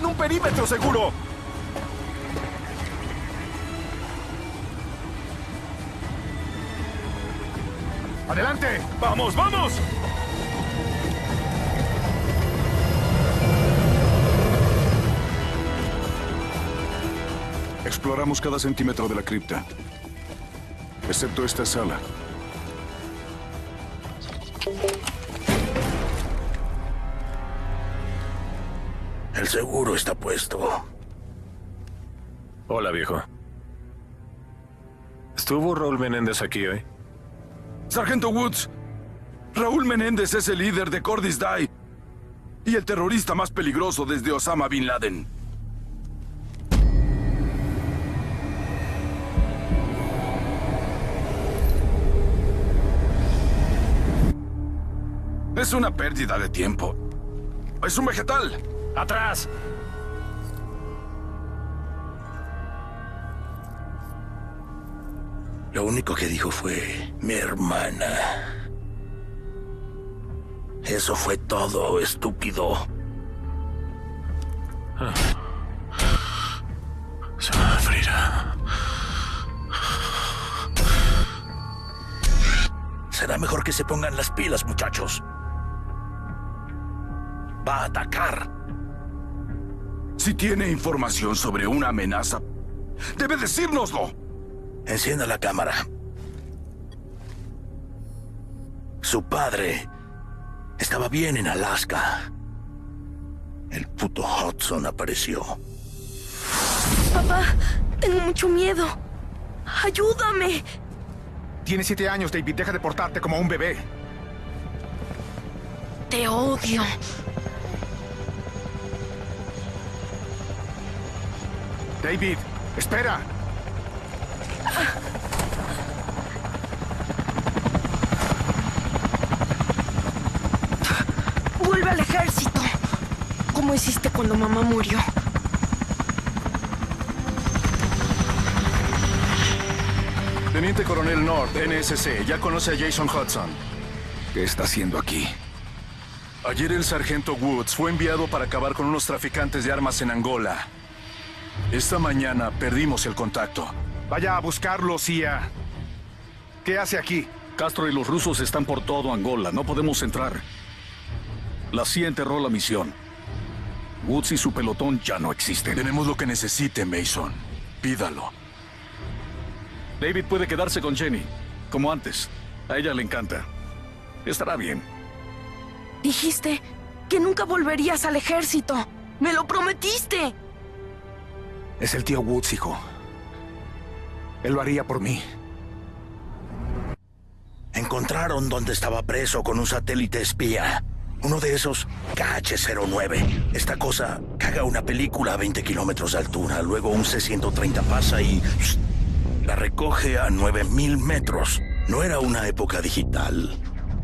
Fijen un perímetro seguro. ¡Adelante! ¡Vamos, vamos! Exploramos cada centímetro de la cripta. Excepto esta sala. Seguro está puesto. Hola, viejo. ¿Estuvo Raúl Menéndez aquí hoy? Sargento Woods, Raúl Menéndez es el líder de Cordis Die y el terrorista más peligroso desde Osama Bin Laden. Es una pérdida de tiempo. Es un vegetal. ¡Atrás! Lo único que dijo fue mi hermana. Eso fue todo, estúpido. Se va a. Será mejor que se pongan las pilas, muchachos. Va a atacar. Si tiene información sobre una amenaza, debe decírnoslo. Encienda la cámara. Su padre estaba bien en Alaska. El puto Hudson apareció. Papá, tengo mucho miedo. Ayúdame. Tienes siete años, David. Deja de portarte como un bebé. Te odio. David, espera. Vuelve al ejército. Como hiciste cuando mamá murió. Teniente Coronel North, NSC, ya conoce a Jason Hudson. ¿Qué está haciendo aquí? Ayer el sargento Woods fue enviado para acabar con unos traficantes de armas en Angola. Esta mañana perdimos el contacto. Vaya a buscarlo, CIA. ¿Qué hace aquí? Castro y los rusos están por todo Angola. No podemos entrar. La CIA enterró la misión. Woods y su pelotón ya no existen. Tenemos lo que necesite, Mason. Pídalo. David puede quedarse con Jenny, como antes. A ella le encanta. Estará bien. Dijiste que nunca volverías al ejército. ¡Me lo prometiste! Es el tío Woods, hijo. Él lo haría por mí. Encontraron donde estaba preso con un satélite espía. Uno de esos KH-09. Esta cosa caga una película a 20 kilómetros de altura. Luego un C-130 pasa y la recoge a 9000 metros. No era una época digital.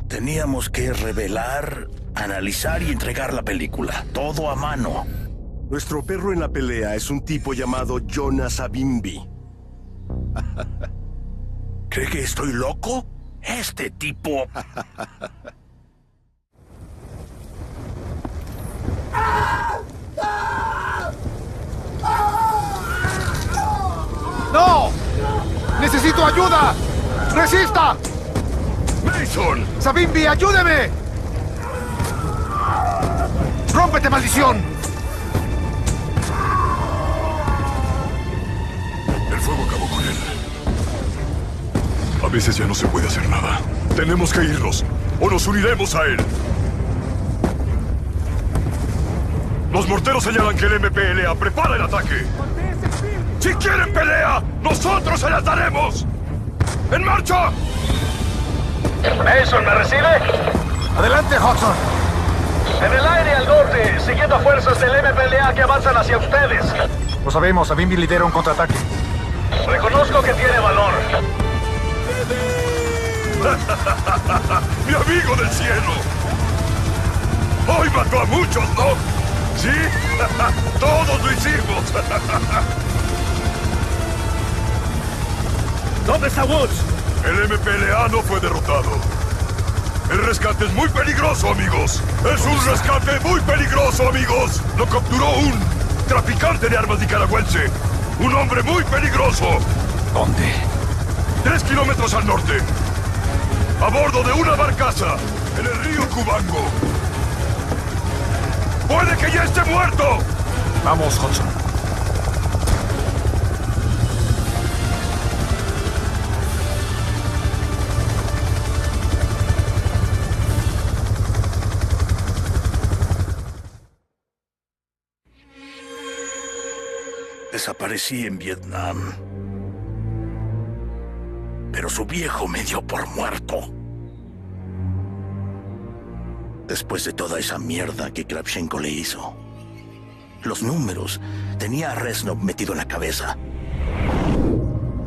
Teníamos que revelar, analizar y entregar la película. Todo a mano. Nuestro perro en la pelea es un tipo llamado Jonas Abimbi. ¿Cree que estoy loco? Este tipo... ¡No! ¡Necesito ayuda! ¡Resista! ¡Mason! ¡Sabimbi, ayúdeme! ¡Rómpete, maldición! El fuego acabó con él. A veces ya no se puede hacer nada. Tenemos que irnos, o nos uniremos a él. Los morteros señalan que el MPLA prepara el ataque. Si quieren pelea, nosotros se las daremos. ¡En marcha! ¿Mason me recibe? ¡Adelante, Hudson! En el aire al norte, siguiendo fuerzas del MPLA que avanzan hacia ustedes. Lo sabemos, Sabimbi lidera un contraataque. Reconozco que tiene valor. ¡Mi amigo del cielo! Hoy mató a muchos, ¿no? ¿Sí? Todos lo hicimos. ¿Dónde está Woods? El MPLA no fue derrotado. El rescate es muy peligroso, amigos. Es un rescate muy peligroso, amigos. Lo capturó un traficante de armas nicaragüense. Un hombre muy peligroso. ¿Dónde? Tres kilómetros al norte. A bordo de una barcaza en el río Cubango. ¡Puede que ya esté muerto! Vamos, Hudson. Desaparecí en Vietnam. Pero su viejo me dio por muerto. Después de toda esa mierda que Kravchenko le hizo. Los números. Tenía a Reznov metido en la cabeza.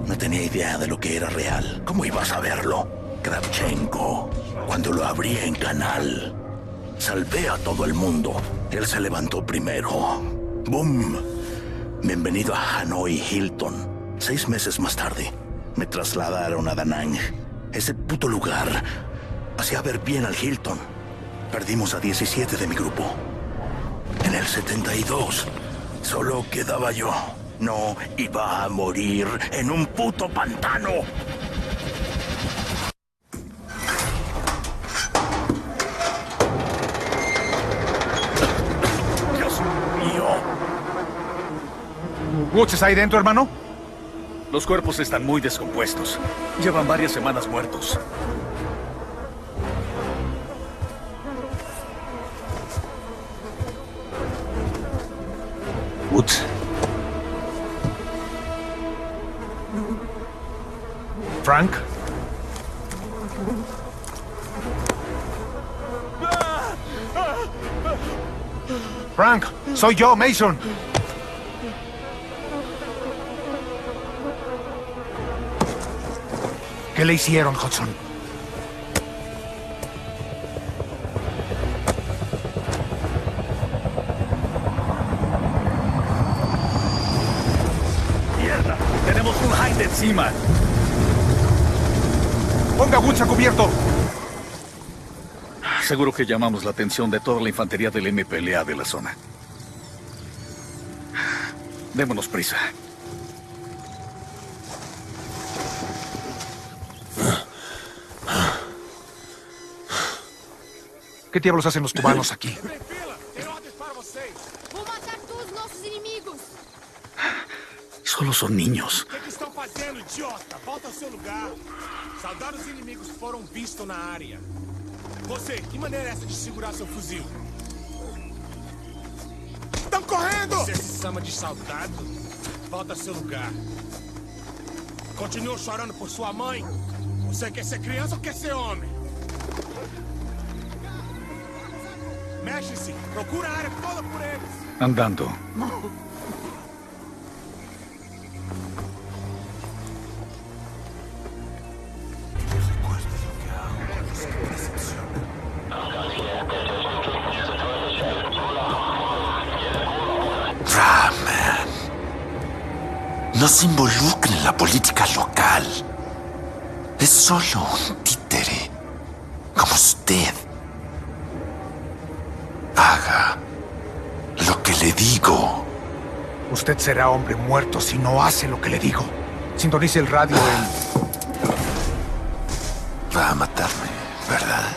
No tenía idea de lo que era real. ¿Cómo iba a saberlo? Kravchenko. Cuando lo abrí en canal. Salvé a todo el mundo. Él se levantó primero. ¡Boom! Bienvenido a Hanoi Hilton. Seis meses más tarde, me trasladaron a Da Nang. Ese puto lugar hacía ver bien al Hilton. Perdimos a 17 de mi grupo. En el 72, solo quedaba yo. No iba a morir en un puto pantano. Dios mío. ¿Woods está ahí dentro, hermano? Los cuerpos están muy descompuestos. Llevan varias semanas muertos. Woods. Frank. Frank, soy yo, Mason. ¿Qué le hicieron, Hudson? ¡Mierda! ¡Tenemos un Hind encima! Ponga Woods a cubierto. Seguro que llamamos la atención de toda la infantería del MPLA de la zona. Démonos prisa. ¿Qué diablos hacen los cubanos aquí? Vou matar todos os nossos inimigos. Solo son niños. O que, que estão fazendo, idiota? Volta ao seu lugar. Soldados inimigos foram vistos na área. Você, que maneira é essa de segurar seu fuzil? Estão correndo! Você se chama de soldado? Volta ao seu lugar. Continua chorando por sua mãe? Você quer ser criança ou quer ser homem? Mexe-se! Procura a área toda por eles! Andando. Raman. No se involucre en la política local. Es solo un títere. Como usted. Haga lo que le digo. Usted será hombre muerto si no hace lo que le digo. Sintonice el radio en... Va a matarme, ¿verdad?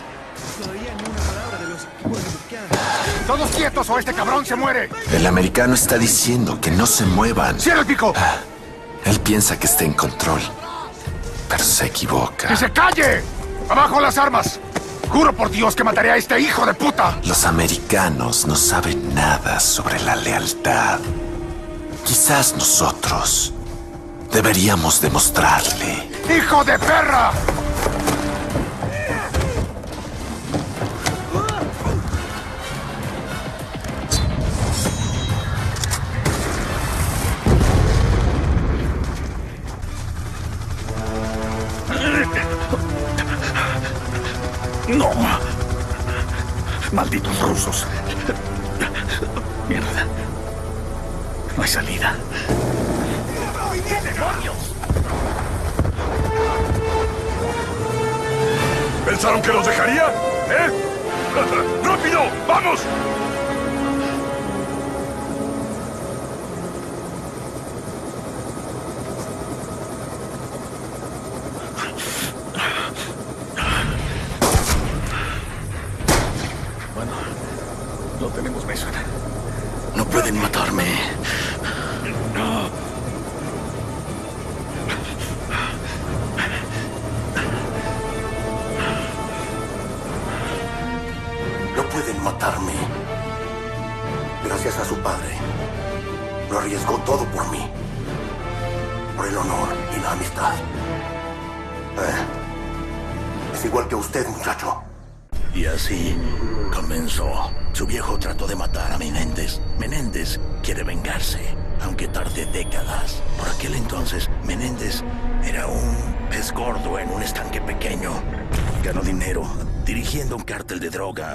¡Todos quietos o este cabrón se muere! El americano está diciendo que no se muevan. ¡Cierra el pico! Él piensa que está en control. Pero se equivoca. ¡Que se calle! ¡Abajo las armas! Juro por Dios que mataré a este hijo de puta. Los americanos no saben nada sobre la lealtad. Quizás nosotros deberíamos demostrarle. ¡Hijo de perra!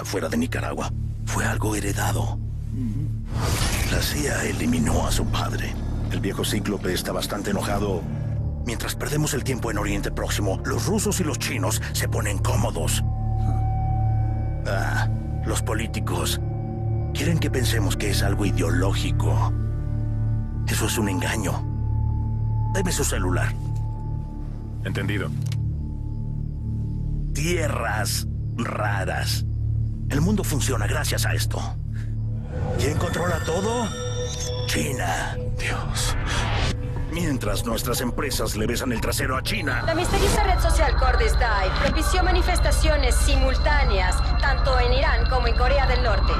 Fuera de Nicaragua. Fue algo heredado. La CIA eliminó a su padre. El viejo cíclope está bastante enojado. Mientras perdemos el tiempo en Oriente Próximo, los rusos y los chinos se ponen cómodos. Ah, los políticos quieren que pensemos que es algo ideológico. Eso es un engaño. Deme su celular. Entendido. Tierras raras. El mundo funciona gracias a esto. ¿Quién controla todo? China. Dios. Mientras nuestras empresas le besan el trasero a China. La misteriosa red social Kurdistan propició manifestaciones simultáneas tanto en Irán como en Corea del Norte.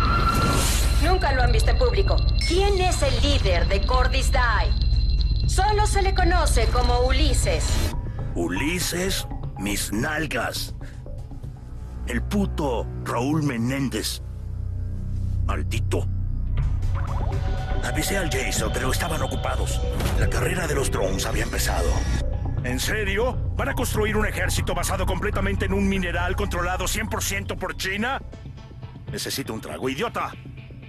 Nunca lo han visto en público. ¿Quién es el líder de Kurdistan? Solo se le conoce como Ulises. Ulises, mis nalgas. El puto Raúl Menéndez. Maldito. Avisé al Jason, pero estaban ocupados. La carrera de los drones había empezado. ¿En serio? ¿Van a construir un ejército basado completamente en un mineral controlado 100% por China? Necesito un trago, idiota.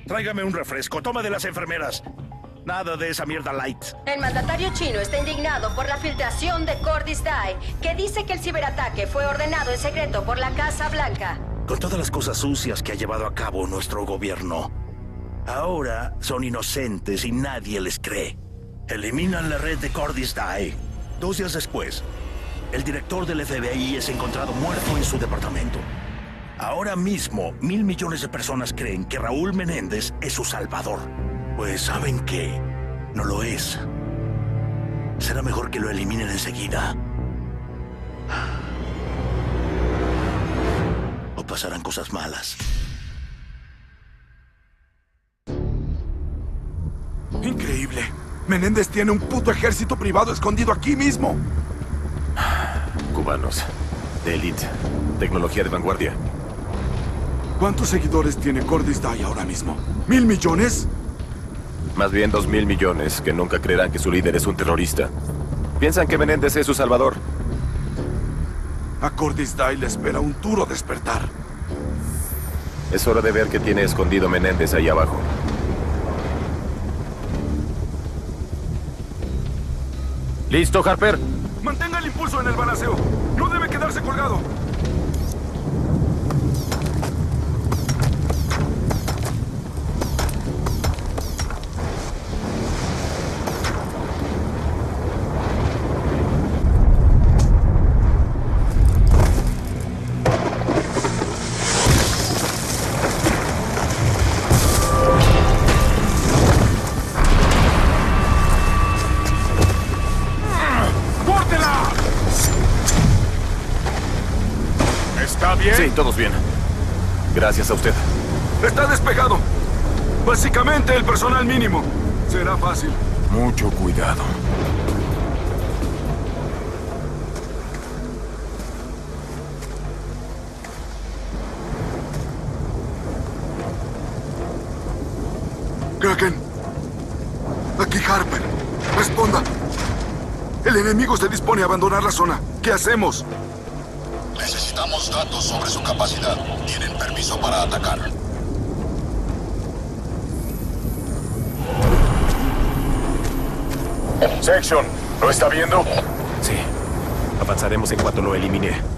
Tráigame un refresco. Toma de las enfermeras. Nada de esa mierda light. El mandatario chino está indignado por la filtración de Kurdistan, que dice que el ciberataque fue ordenado en secreto por la Casa Blanca. Con todas las cosas sucias que ha llevado a cabo nuestro gobierno, ahora son inocentes y nadie les cree. Eliminan la red de Kurdistan. Dos días después, el director del FBI es encontrado muerto en su departamento. Ahora mismo, mil millones de personas creen que Raúl Menéndez es su salvador. Pues saben qué, no lo es. Será mejor que lo eliminen enseguida. O pasarán cosas malas. Increíble. Menéndez tiene un puto ejército privado escondido aquí mismo. Cubanos. De élite. Tecnología de vanguardia. ¿Cuántos seguidores tiene Cordis Day ahora mismo? ¿Mil millones? Más bien dos mil millones que nunca creerán que su líder es un terrorista. Piensan que Menéndez es su salvador. A Cordis Day le espera un duro despertar. Es hora de ver qué tiene escondido Menéndez ahí abajo. ¿Listo, Harper? Mantenga el impulso en el balanceo. No debe quedarse colgado. Bien? Sí, todos bien. Gracias a usted. Está despejado. Básicamente el personal mínimo. Será fácil. Mucho cuidado. Kraken. Aquí Harper. Responda. El enemigo se dispone a abandonar la zona. ¿Qué hacemos? Datos sobre su capacidad. Tienen permiso para atacar. Section, ¿lo está viendo? Sí. Avanzaremos en cuanto lo elimine.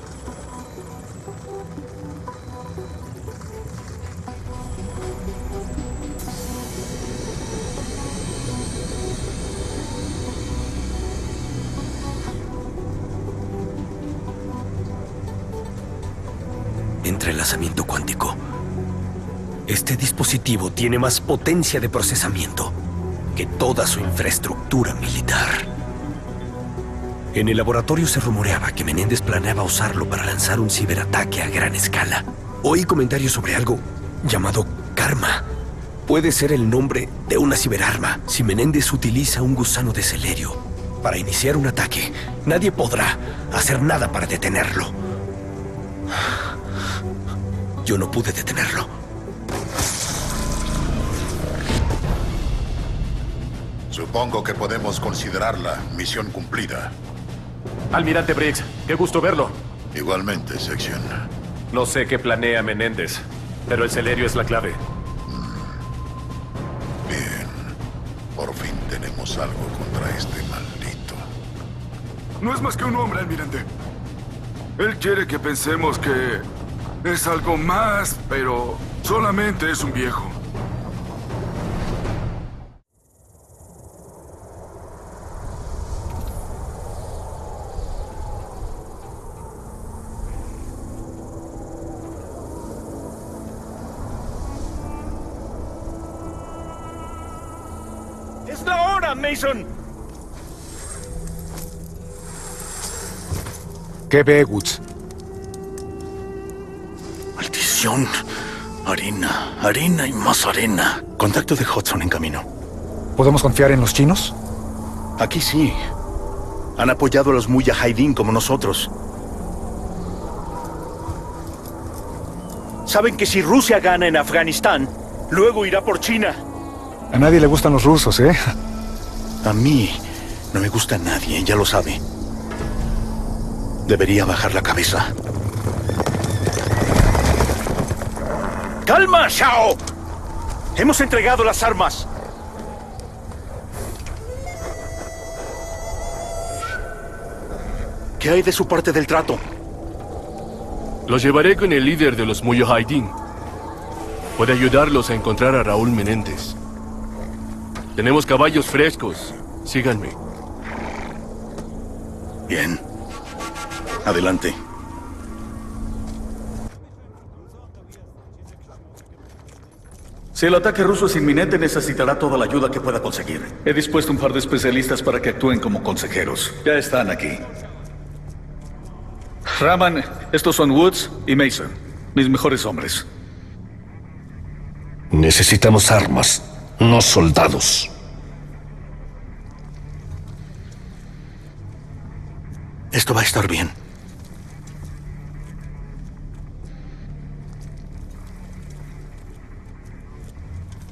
Tiene más potencia de procesamiento que toda su infraestructura militar. En el laboratorio se rumoreaba que Menéndez planeaba usarlo para lanzar un ciberataque a gran escala. Oí comentarios sobre algo llamado Karma. Puede ser el nombre de una ciberarma si Menéndez utiliza un gusano de celerio. Para iniciar un ataque, nadie podrá hacer nada para detenerlo. Yo no pude detenerlo. Supongo que podemos considerarla misión cumplida. Almirante Briggs, qué gusto verlo. Igualmente, sección. No sé qué planea Menéndez, pero el celerio es la clave. Bien. Por fin tenemos algo contra este maldito. No es más que un hombre, almirante. Él quiere que pensemos que es algo más, pero solamente es un viejo. ¿Qué ve, Woods? Maldición. Arena, arena y más arena. Contacto de Hudson en camino. ¿Podemos confiar en los chinos? Aquí sí. Han apoyado a los Mujahideen como nosotros. Saben que si Rusia gana en Afganistán, luego irá por China. A nadie le gustan los rusos, ¿eh? A mí no me gusta nadie, ya lo sabe. Debería bajar la cabeza. ¡Calma, Shao! Hemos entregado las armas. ¿Qué hay de su parte del trato? Los llevaré con el líder de los Mujahideen. Puede ayudarlos a encontrar a Raúl Menéndez. Tenemos caballos frescos. Síganme. Bien. Adelante. Si el ataque ruso es inminente, necesitará toda la ayuda que pueda conseguir. He dispuesto un par de especialistas para que actúen como consejeros. Ya están aquí. Raman, estos son Woods y Mason, mis mejores hombres. Necesitamos armas, no soldados. Esto va a estar bien.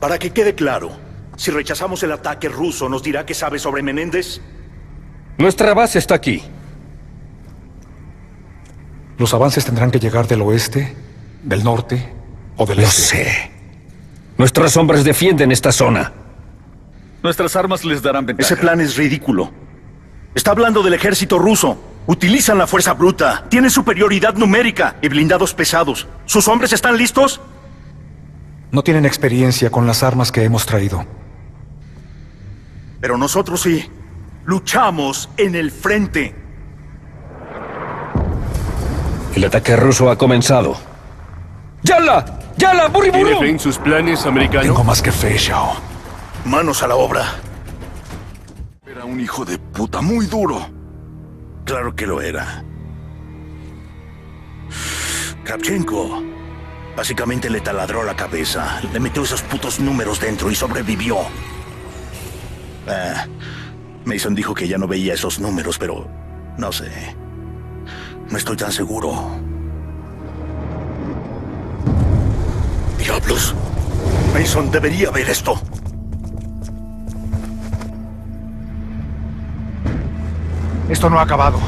Para que quede claro, si rechazamos el ataque ruso, ¿nos dirá qué sabe sobre Menéndez? Nuestra base está aquí. Los avances tendrán que llegar del oeste, del norte o del Lo este. sé. Nuestros hombres defienden esta zona. Nuestras armas les darán ventaja. Ese plan es ridículo. Está hablando del ejército ruso. Utilizan la fuerza bruta, tienen superioridad numérica y blindados pesados. ¿Sus hombres están listos? No tienen experiencia con las armas que hemos traído. Pero nosotros sí. Luchamos en el frente. El ataque ruso ha comenzado. ¡Yala! ¡Yala! ¡Burri, ¿Tiene burro! fe en sus planes, americano? Tengo más que fe, Shao. Manos a la obra. Era un hijo de puta muy duro. Claro que lo era. Kravchenko básicamente le taladró la cabeza, le metió esos putos números dentro y sobrevivió. Ah, Mason dijo que ya no veía esos números, pero no sé. No estoy tan seguro. ¡Diablos! Mason debería ver esto. Esto no ha acabado.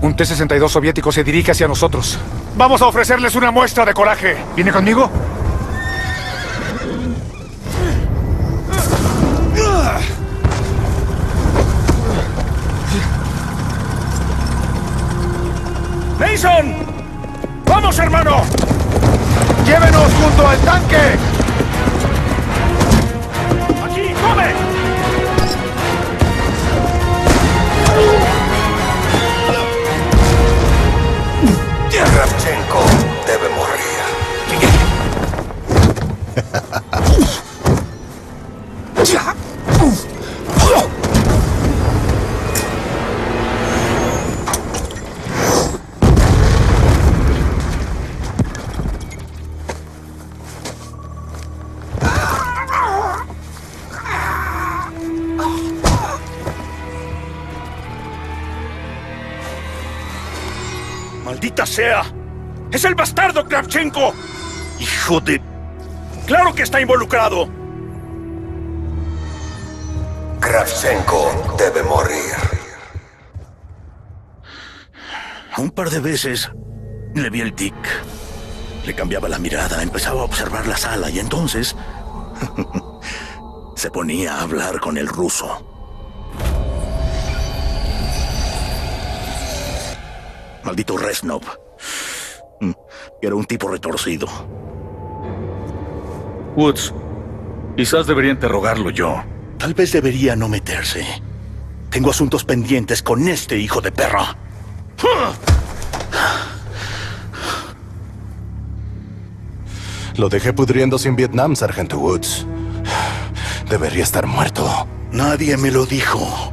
Un T-62 soviético se dirige hacia nosotros. Vamos a ofrecerles una muestra de coraje. ¿Viene conmigo? ¡Mason! ¡Vamos, hermano! ¡Llévenos junto al tanque! Sea! ¡Es el bastardo Kravchenko! ¡Hijo de... ¡Claro que está involucrado! Kravchenko debe morir. Un par de veces le vi el tic. Le cambiaba la mirada, empezaba a observar la sala y entonces se ponía a hablar con el ruso. Maldito Reznov. Mm, Era un tipo retorcido. Woods, quizás debería interrogarlo yo. Tal vez debería no meterse. Tengo asuntos pendientes con este hijo de perra. Lo dejé pudriéndose en Vietnam, Sargento Woods. Debería estar muerto. Nadie me lo dijo.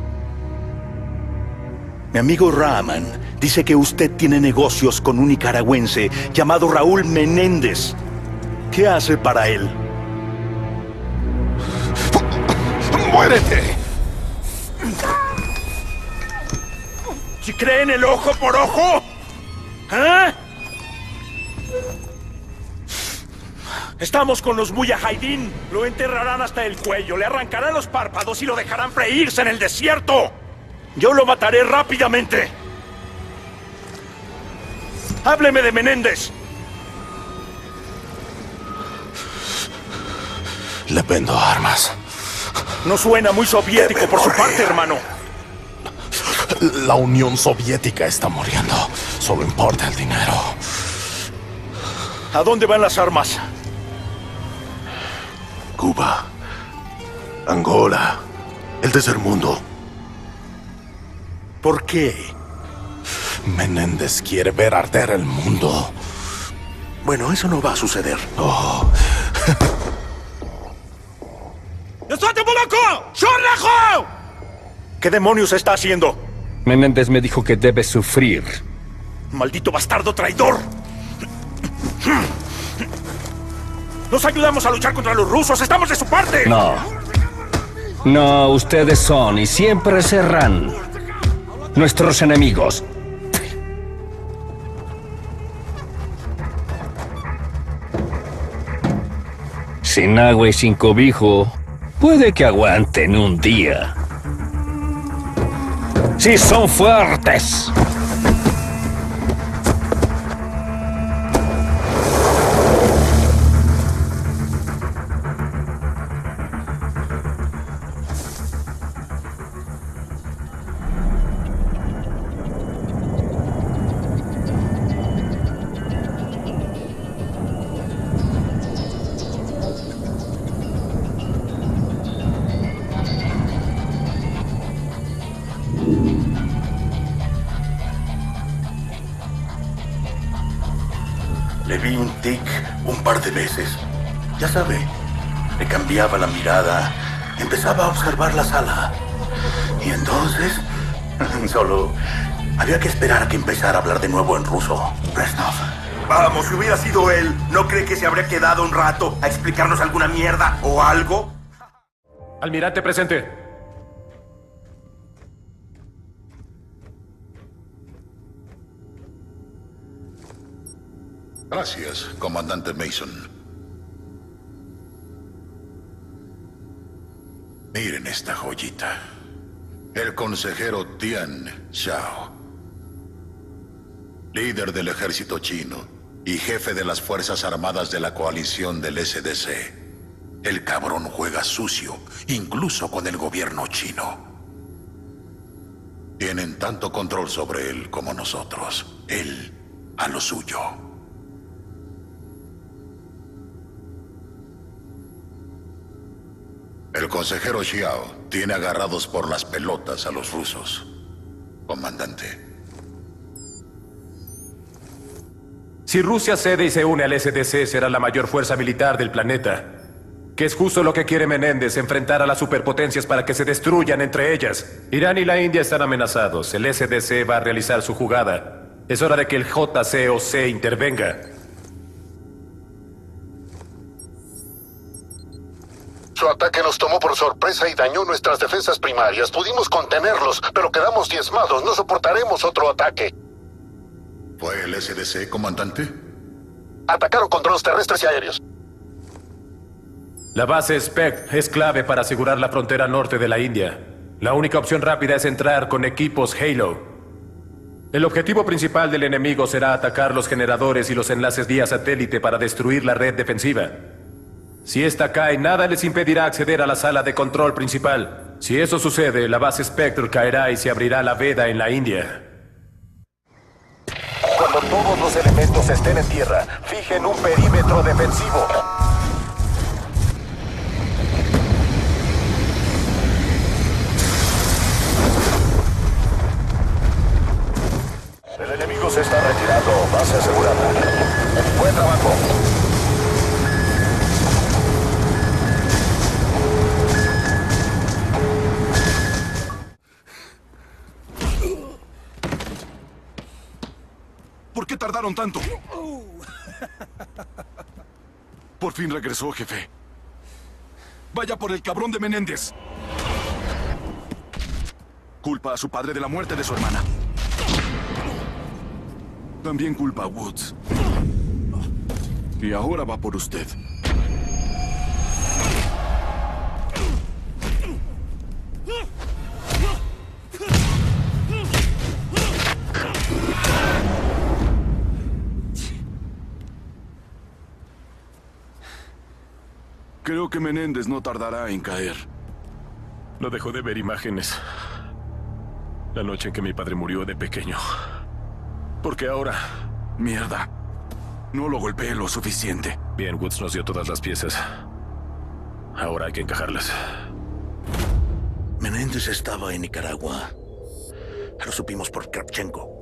Mi amigo Rahman dice que usted tiene negocios con un nicaragüense llamado Raúl Menéndez. ¿Qué hace para él? ¡Muérete! ¿Si creen el ojo por ojo? ¿Ah? Estamos con los Mujahideen. Lo enterrarán hasta el cuello, le arrancarán los párpados y lo dejarán freírse en el desierto. Yo lo mataré rápidamente. Hábleme de Menéndez. Le vendo armas. No suena muy soviético por su parte, hermano. La Unión Soviética está muriendo. Solo importa el dinero. ¿A dónde van las armas? Cuba. Angola. El tercer mundo. ¿Por qué? Menéndez quiere ver arder el mundo. Bueno, eso no va a suceder. Oh. ¿Qué demonios está haciendo? Menéndez me dijo que debe sufrir. ¡Maldito bastardo traidor! Nos ayudamos a luchar contra los rusos. ¡Estamos de su parte! No. No, ustedes son y siempre serán nuestros enemigos. Sin agua y sin cobijo, puede que aguanten un día. Si son fuertes. Veces. Ya sabe, le cambiaba la mirada, empezaba a observar la sala. Y entonces, solo había que esperar a que empezara a hablar de nuevo en ruso. Reznov. Vamos, si hubiera sido él, ¿no cree que se habría quedado un rato a explicarnos alguna mierda o algo? Almirante presente. Gracias, comandante Mason. Miren esta joyita. El consejero Tian Xiao. Líder del ejército chino y jefe de las Fuerzas Armadas de la coalición del SDC. El cabrón juega sucio, incluso con el gobierno chino. Tienen tanto control sobre él como nosotros. Él a lo suyo. El consejero Xiao tiene agarrados por las pelotas a los rusos. Comandante. Si Rusia cede y se une al SDC, será la mayor fuerza militar del planeta. Que es justo lo que quiere Menéndez, enfrentar a las superpotencias para que se destruyan entre ellas. Irán y la India están amenazados. El SDC va a realizar su jugada. Es hora de que el JCOC intervenga. Su ataque nos tomó por sorpresa y dañó nuestras defensas primarias. Pudimos contenerlos, pero quedamos diezmados. No soportaremos otro ataque. ¿Fue el SDC, comandante? Atacaron con drones terrestres y aéreos. La base SPEC es clave para asegurar la frontera norte de la India. La única opción rápida es entrar con equipos Halo. El objetivo principal del enemigo será atacar los generadores y los enlaces vía satélite para destruir la red defensiva. Si esta cae, nada les impedirá acceder a la sala de control principal. Si eso sucede, la base Spectre caerá y se abrirá la veda en la India. Cuando todos los elementos estén en tierra, fijen un perímetro defensivo. El enemigo se está retirando. Base asegurada. Buen trabajo. ¿Por qué tardaron tanto? Por fin regresó, jefe. Vaya por el cabrón de Menéndez. Culpa a su padre de la muerte de su hermana. También culpa a Woods. Y ahora va por usted. Creo que Menéndez no tardará en caer. No dejó de ver imágenes. La noche en que mi padre murió de pequeño. Porque ahora... Mierda. No lo golpeé lo suficiente. Bien, Woods nos dio todas las piezas. Ahora hay que encajarlas. Menéndez estaba en Nicaragua. Lo supimos por Kravchenko.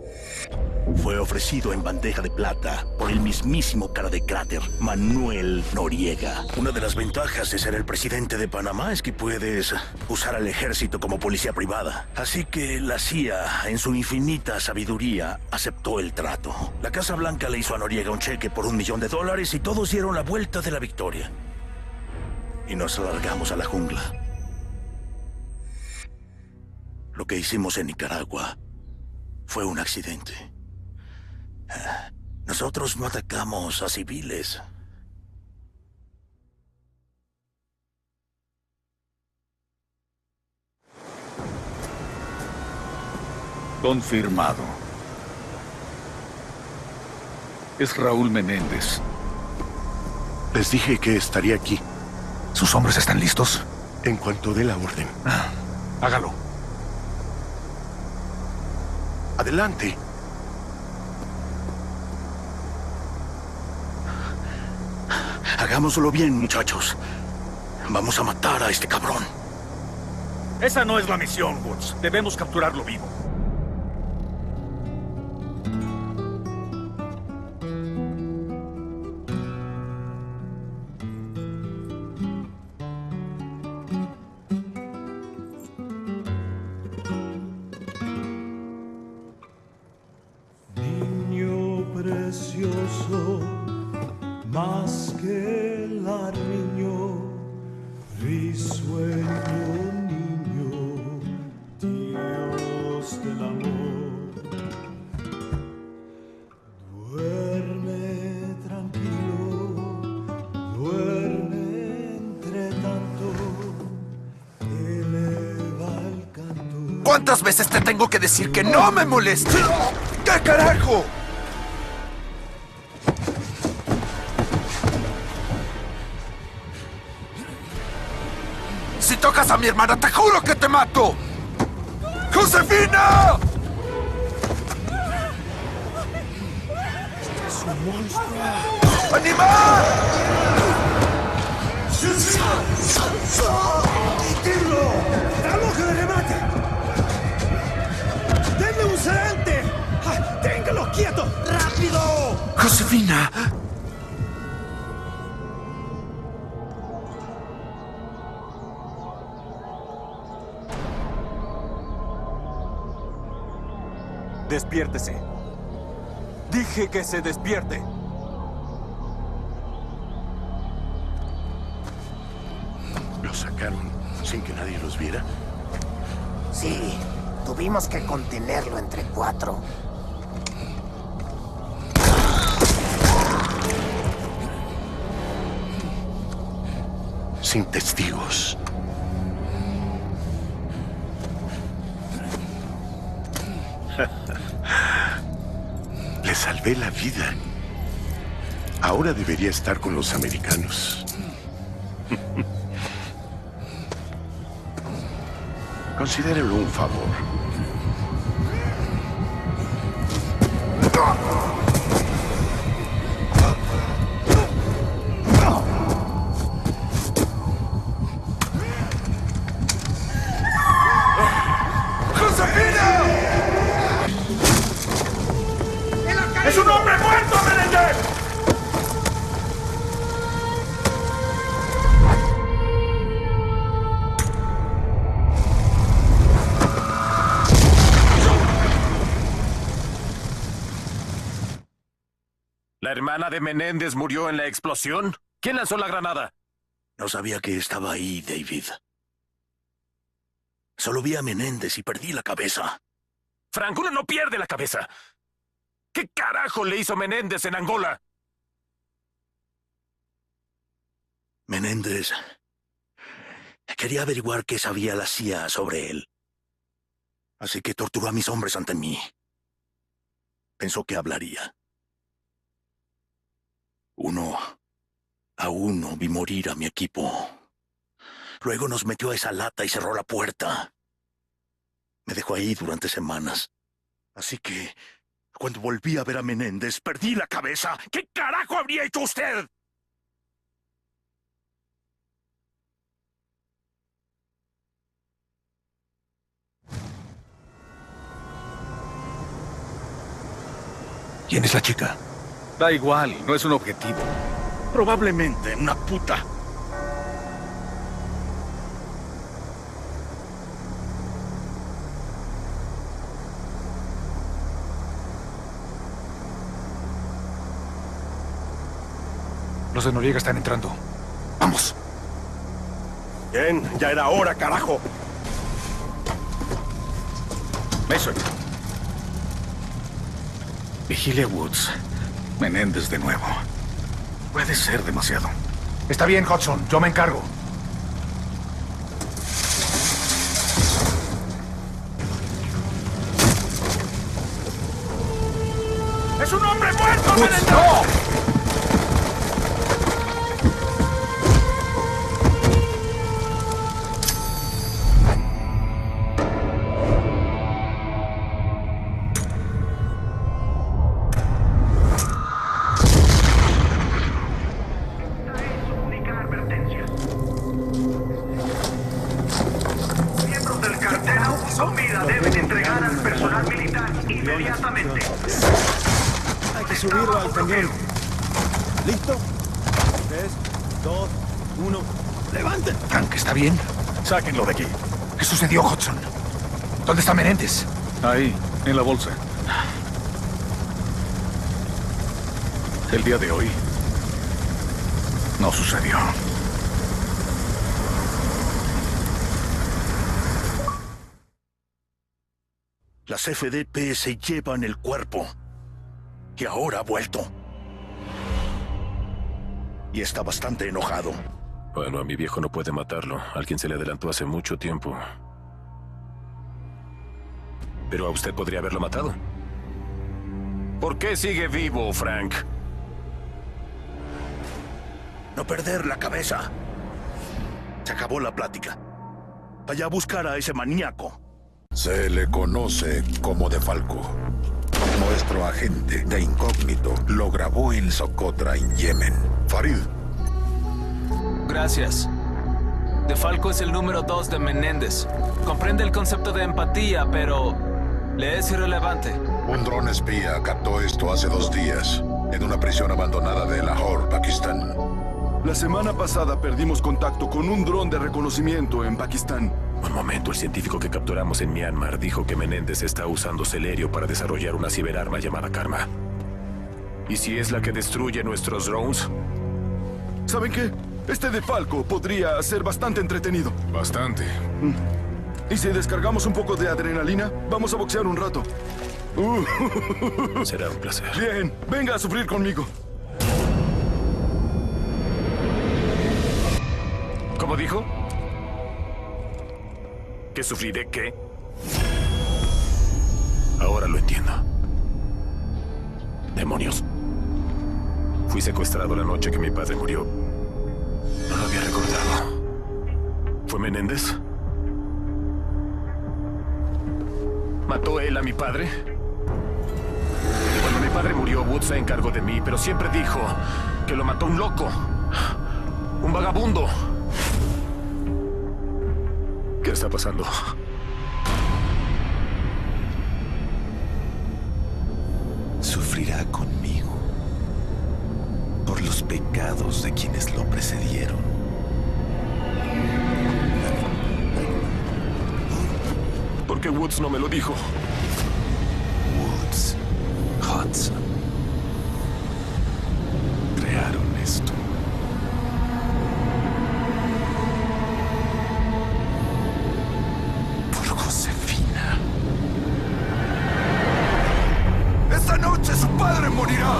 Fue ofrecido en bandeja de plata por el mismísimo cara de cráter, Manuel Noriega. Una de las ventajas de ser el presidente de Panamá es que puedes usar al ejército como policía privada. Así que la CIA, en su infinita sabiduría, aceptó el trato. La Casa Blanca le hizo a Noriega un cheque por un millón de dólares y todos dieron la vuelta de la victoria. Y nos alargamos a la jungla. Lo que hicimos en Nicaragua fue un accidente. Ah, Nosotros no atacamos a civiles. Confirmado. Es Raúl Menéndez. Les dije que estaría aquí. ¿Sus hombres están listos? En cuanto dé la orden. Hágalo. Adelante. Hagámoslo bien, muchachos. Vamos a matar a este cabrón. Esa no es la misión, Woods. Debemos capturarlo vivo. Decir que no me moleste? ¿Qué carajo? Si tocas a mi hermana, te juro que te mato. ¡Josefina! Es un monstruo. ¡Animal! Josefina. Despiértese. Dije que se despierte. Testigos. Le salvé la vida. Ahora debería estar con los americanos. Considérelo un favor. Hermana de Menéndez murió en la explosión? ¿Quién lanzó la granada? No sabía que estaba ahí, David. Solo vi a Menéndez y perdí la cabeza. Frank, uno no pierde la cabeza. ¿Qué carajo le hizo Menéndez en Angola? Menéndez quería averiguar qué sabía la CIA sobre él. Así que torturó a mis hombres ante mí. Pensó que hablaría. Uno a uno vi morir a mi equipo. Luego nos metió a esa lata y cerró la puerta. Me dejó ahí durante semanas. Así que, cuando volví a ver a Menéndez, perdí la cabeza. ¿Qué carajo habría hecho usted? ¿Quién es la chica? Da igual, no es un objetivo. Probablemente una puta. Los de Noriega están entrando. ¡Vamos! Bien, ya era hora, carajo. Mason. Vigile Woods. Menéndez de nuevo. Puede ser demasiado. Está bien, Hudson. Yo me encargo. ¡Es un hombre muerto, Menéndez! ¡No! ¿Qué sucedió, Hudson? ¿Dónde está Menéndez? Ahí, en la bolsa. El día de hoy no sucedió. Las FDP se llevan el cuerpo. Y ahora ha vuelto. Y está bastante enojado. Bueno, a mi viejo no puede matarlo. Alguien se le adelantó hace mucho tiempo. Pero a usted podría haberlo matado. ¿Por qué sigue vivo, Frank? No perder la cabeza. Se acabó la plática. Vaya a buscar a ese maníaco. Se le conoce como De Falco. Nuestro agente de incógnito lo grabó en Socotra, en Yemen. Farid, Gracias. De Falco es el número dos de Menéndez. Comprende el concepto de empatía, pero le es irrelevante. un dron espía captó esto hace dos días en una prisión abandonada de Lahore, Pakistán. La semana pasada perdimos contacto con un dron de reconocimiento en Pakistán. Un momento, el científico que capturamos en Myanmar dijo que Menéndez está usando celerio para desarrollar una ciberarma llamada Karma. ¿Y si es la que destruye nuestros drones? ¿Saben qué? Este de Falco podría ser bastante entretenido. Bastante. ¿Y si descargamos un poco de adrenalina? Vamos a boxear un rato. Uh. Será un placer. Bien, venga a sufrir conmigo. ¿Cómo dijo? ¿Que sufriré qué? Ahora lo entiendo. Demonios. Fui secuestrado la noche que mi padre murió. No lo había recordado. ¿Fue Menéndez? ¿Mató él a mi padre? Cuando mi padre murió, Wood se encargó de mí, pero siempre dijo que lo mató un loco. Un vagabundo. ¿Qué está pasando? Sufrirá conmigo por los pecados de quienes lo precedieron. ¿Por qué Woods no me lo dijo? Woods, Hudson. Crearon esto. Por Josefina. Esta noche su padre morirá.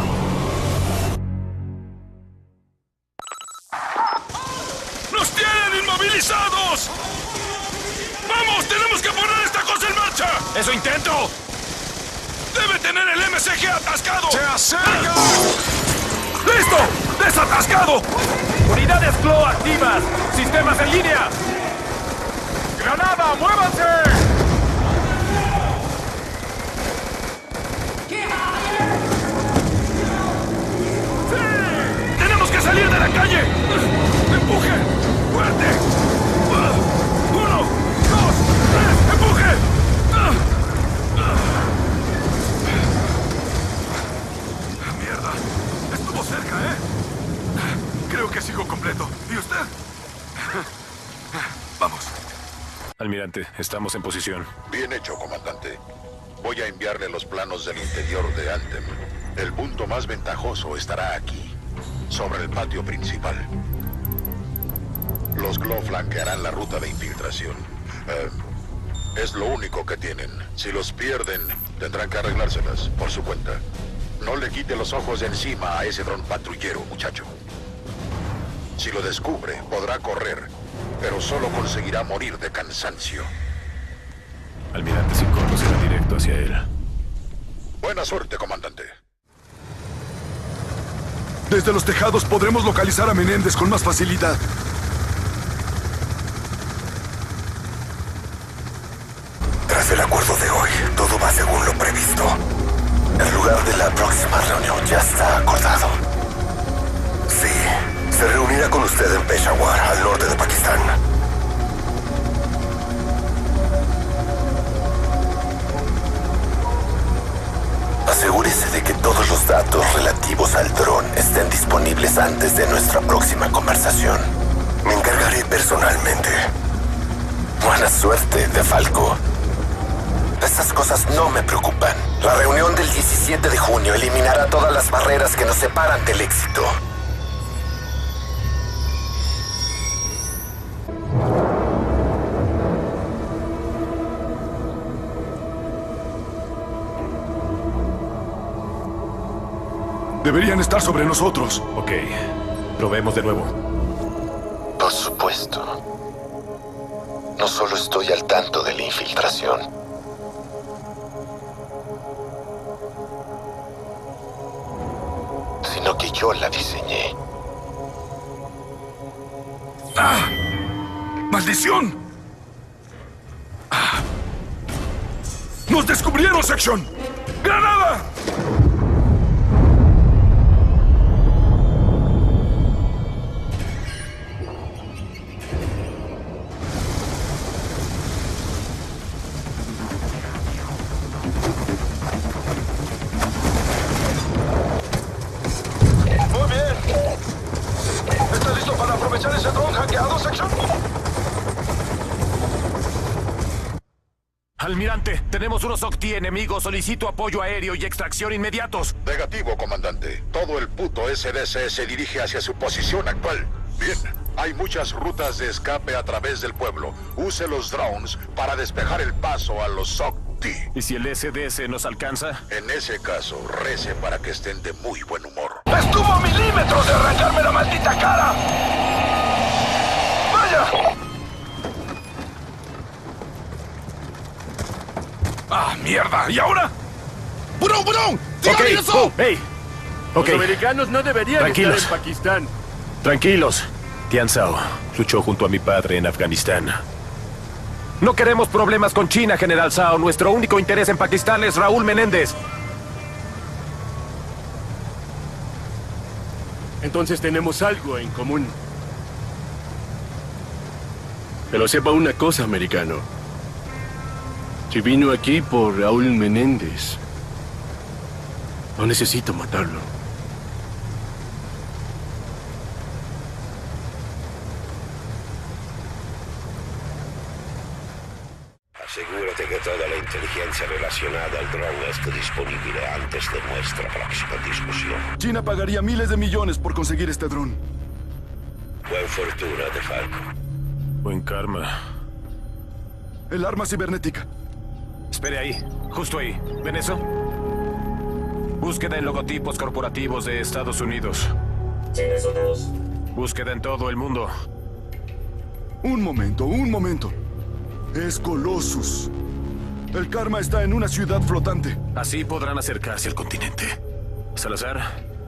¡Nos tienen inmovilizados! ¡Vamos! ¡Tenemos que poner ¡Eso intento! ¡Debe tener el MSG atascado! ¡Se acerca! ¡Listo! ¡Desatascado! ¡Unidades CLO activas! ¡Sistemas en línea! ¡Granada, muévanse! ¡Tenemos que salir de la calle! Sigo completo. ¿Y usted? Vamos. Almirante, estamos en posición. Bien hecho, comandante. Voy a enviarle los planos del interior de Anthem. El punto más ventajoso estará aquí, sobre el patio principal. Los Glow flanquearán la ruta de infiltración. Eh, es lo único que tienen. Si los pierden, tendrán que arreglárselas por su cuenta. No le quite los ojos de encima a ese dron patrullero, muchacho. Si lo descubre, podrá correr, pero solo conseguirá morir de cansancio. Almirante, si corro será directo hacia él. Buena suerte, comandante. Desde los tejados podremos localizar a Menéndez con más facilidad. Tras el acuerdo de hoy, todo va según lo previsto. El lugar de la próxima reunión ya está acordado. Sí, se reunirá con usted en Peshawar, al norte de Pakistán. Asegúrese de que todos los datos relativos al dron estén disponibles antes de nuestra próxima conversación. Me encargaré personalmente. Buena suerte, De Falco. Estas cosas no me preocupan. La reunión del 17 de junio eliminará todas las barreras que nos separan del éxito. Deberían estar sobre nosotros. Ok. Probemos de nuevo. Por supuesto. No solo estoy al tanto de la infiltración. Sino que yo la diseñé. ¡Ah! ¡Maldición! ¡Ah! ¡Nos descubrieron, Section! ¡Granada! Tenemos unos Octi enemigos. Solicito apoyo aéreo y extracción inmediatos. Negativo, comandante. Todo el puto SDC se dirige hacia su posición actual. Bien. Hay muchas rutas de escape a través del pueblo. Use los drones para despejar el paso a los SOCTI. ¿Y si el SDS nos alcanza? En ese caso, rece para que estén de muy buen humor. ¡Estuvo a milímetros de arrancarme la maldita cara! Mierda! ¿Y ahora? ¡Burón, burón! Ok, oh, hey. Los americanos no deberían Tranquilos. estar en Pakistán. Tranquilos. Tian Sao luchó junto a mi padre en Afganistán. No queremos problemas con China, General Sao. Nuestro único interés en Pakistán es Raúl Menéndez. Entonces tenemos algo en común. Pero sepa una cosa, americano. Si vino aquí por Raúl Menéndez, no necesito matarlo. Asegúrate que toda la inteligencia relacionada al dron esté disponible antes de nuestra próxima discusión. China pagaría miles de millones por conseguir este dron. Buen fortuna, De Falco. Buen karma. El arma cibernética. Espere ahí, justo ahí. ¿Ven eso? Búsqueda en logotipos corporativos de Estados Unidos. ¿Tienes otros? Búsqueda en todo el mundo. Un momento, un momento. Es Colossus. El karma está en una ciudad flotante. Así podrán acercarse al continente. Salazar,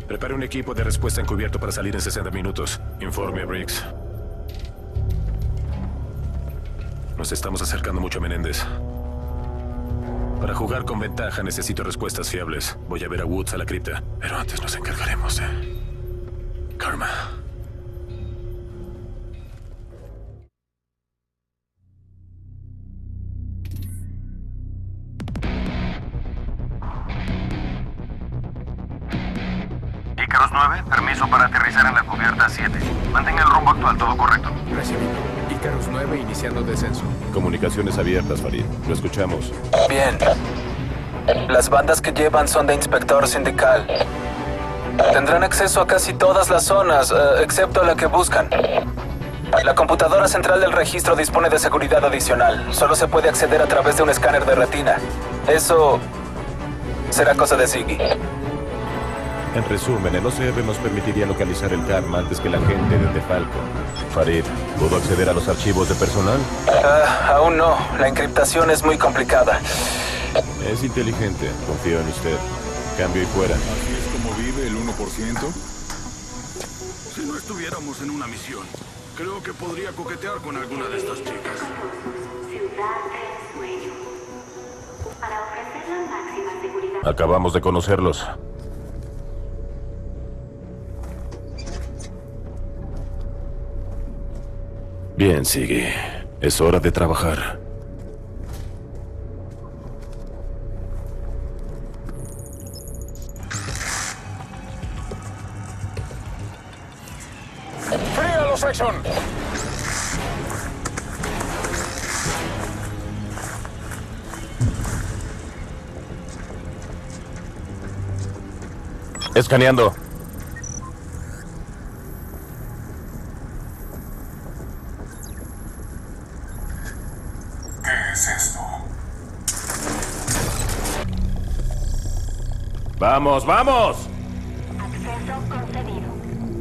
prepare un equipo de respuesta encubierto para salir en 60 minutos. Informe a Briggs. Nos estamos acercando mucho a Menéndez. Para jugar con ventaja necesito respuestas fiables. Voy a ver a Woods a la cripta, pero antes nos encargaremos de... Karma. Icarus 9, permiso para aterrizar en la cubierta 7. Mantenga el rumbo actual, todo correcto. Recibido. Icarus 9 iniciando descenso. Comunicaciones abiertas, Farid. Lo escuchamos. Bien. Las bandas que llevan son de inspector sindical. Tendrán acceso a casi todas las zonas, eh, excepto la que buscan. La computadora central del registro dispone de seguridad adicional. Solo se puede acceder a través de un escáner de retina. Eso será cosa de Ziggy. En resumen, el OCR nos permitiría localizar el karma antes que la gente de Falco. Farid, ¿puedo acceder a los archivos de personal? Ah, aún no. La encriptación es muy complicada. Es inteligente. Confío en usted. Cambio y fuera. Así es como vive el 1%. Si no estuviéramos en una misión, creo que podría coquetear con alguna de estas chicas. Acabamos de conocerlos. Bien, sigue. Es hora de trabajar. Escaneando. ¡Vamos, vamos!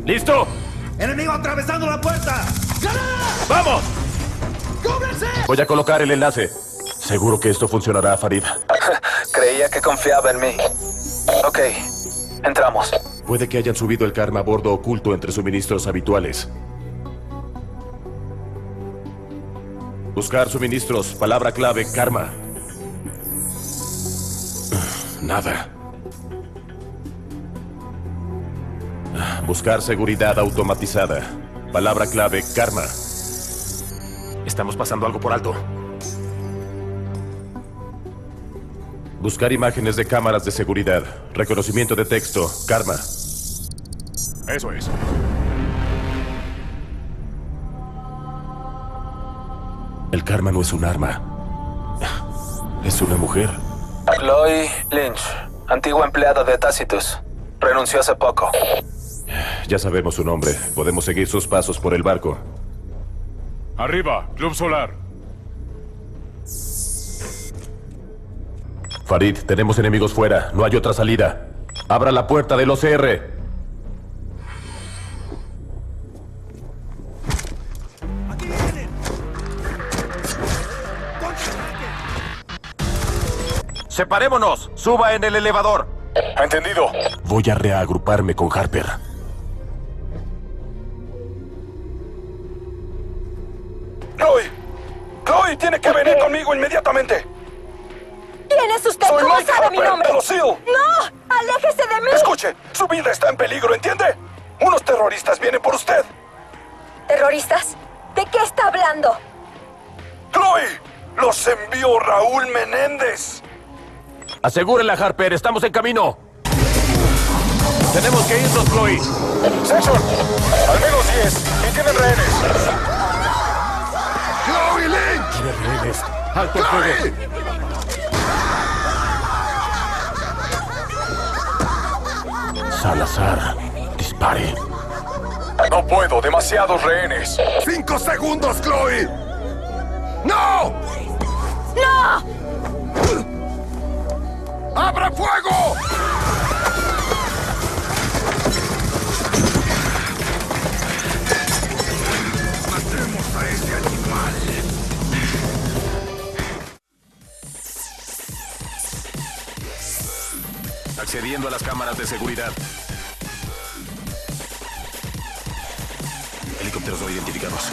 ¿Listo? ¡Enemigo atravesando la puerta! ¡Vamos! ¡Cúbrense! Voy a colocar el enlace. Seguro que esto funcionará, Farid. Creía que confiaba en mí. Ok, entramos. Puede que hayan subido el karma a bordo oculto entre suministros habituales. Buscar suministros. Palabra clave, karma. Nada. Buscar seguridad automatizada. Palabra clave, karma. Estamos pasando algo por alto. Buscar imágenes de cámaras de seguridad. Reconocimiento de texto, karma. Eso es. El karma no es un arma. Es una mujer. Chloe Lynch, antigua empleada de Tacitus. Renunció hace poco. Ya sabemos su nombre. Podemos seguir sus pasos por el barco. Arriba, Club Solar. Farid, tenemos enemigos fuera. No hay otra salida. Abra la puerta del OCR. Separémonos. Suba en el elevador. Entendido. Voy a reagruparme con Harper. Venir conmigo inmediatamente. ¿Quién es usted? Soy ¿Cómo Mike sabe mi Harper, nombre? de los SEAL. ¡No! ¡Aléjese de mí! Escuche, su vida está en peligro, ¿entiende? Unos terroristas vienen por usted. ¿Terroristas? ¿De qué está hablando? Chloe, los envió Raúl Menéndez. Asegúrela, Harper. Estamos en camino. Tenemos que irnos, Chloe. Section, al menos 10. ¿Y tienen rehenes? Alto el fuego. Salazar, dispare. No puedo, demasiados rehenes. ¡Cinco segundos, Chloe! ¡No! ¡No! ¡Abra fuego! Accediendo a las cámaras de seguridad. Helicópteros no identificados.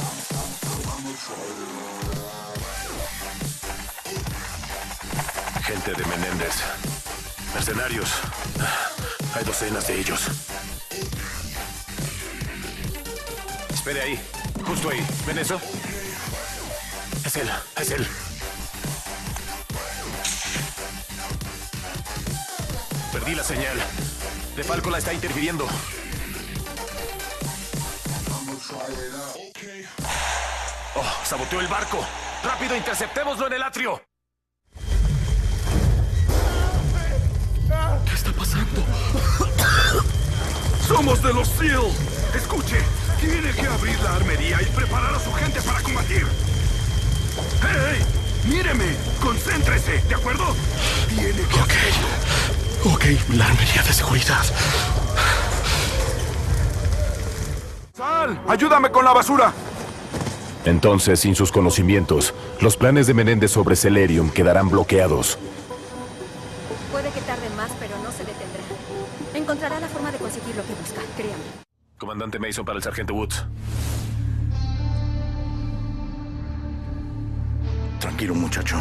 Gente de Menéndez. Mercenarios. Hay docenas de ellos. Espere ahí. Justo ahí. ¿Ven eso? Es él. Es él. Perdí la señal. De Falco la está interfiriendo. Oh, saboteó el barco. ¡Rápido, interceptémoslo en el atrio! ¿Qué está pasando? Somos de los SEAL. Escuche, tiene que abrir la armería y preparar a su gente para combatir. ¡Hey! hey! ¡Míreme! ¡Concéntrese! ¿De acuerdo? Tiene que Ok. Ok, la armería de seguridad. ¡Sal! ¡Ayúdame con la basura! Entonces, sin sus conocimientos, los planes de Menéndez sobre Celerium quedarán bloqueados. Puede que tarde más, pero no se detendrá. Encontrará la forma de conseguir lo que busca, créame. Comandante Mason para el sargento Woods. Tranquilo, muchacho.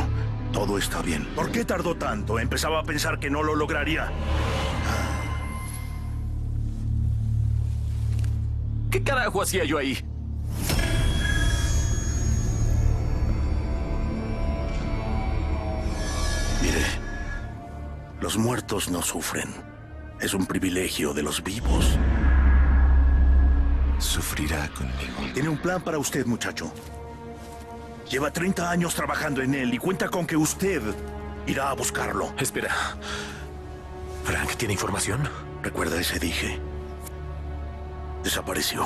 Todo está bien. ¿Por qué tardó tanto? Empezaba a pensar que no lo lograría. ¿Qué carajo hacía yo ahí? Mire, los muertos no sufren. Es un privilegio de los vivos. Sufrirá conmigo. Tiene un plan para usted, muchacho. Lleva 30 años trabajando en él y cuenta con que usted irá a buscarlo. Espera. ¿Frank tiene información? ¿Recuerda ese dije? Desapareció.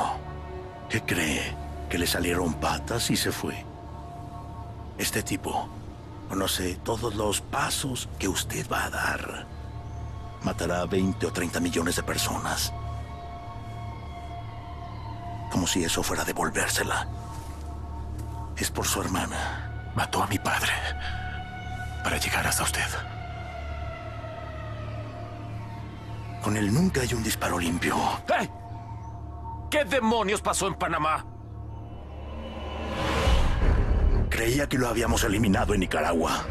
¿Qué cree? ¿Que le salieron patas y se fue? Este tipo conoce todos los pasos que usted va a dar. Matará a 20 o 30 millones de personas. Como si eso fuera devolvérsela. Es por su hermana. Mató a mi padre para llegar hasta usted. Con él nunca hay un disparo limpio. ¡Hey! ¿Qué demonios pasó en Panamá? Creía que lo habíamos eliminado en Nicaragua.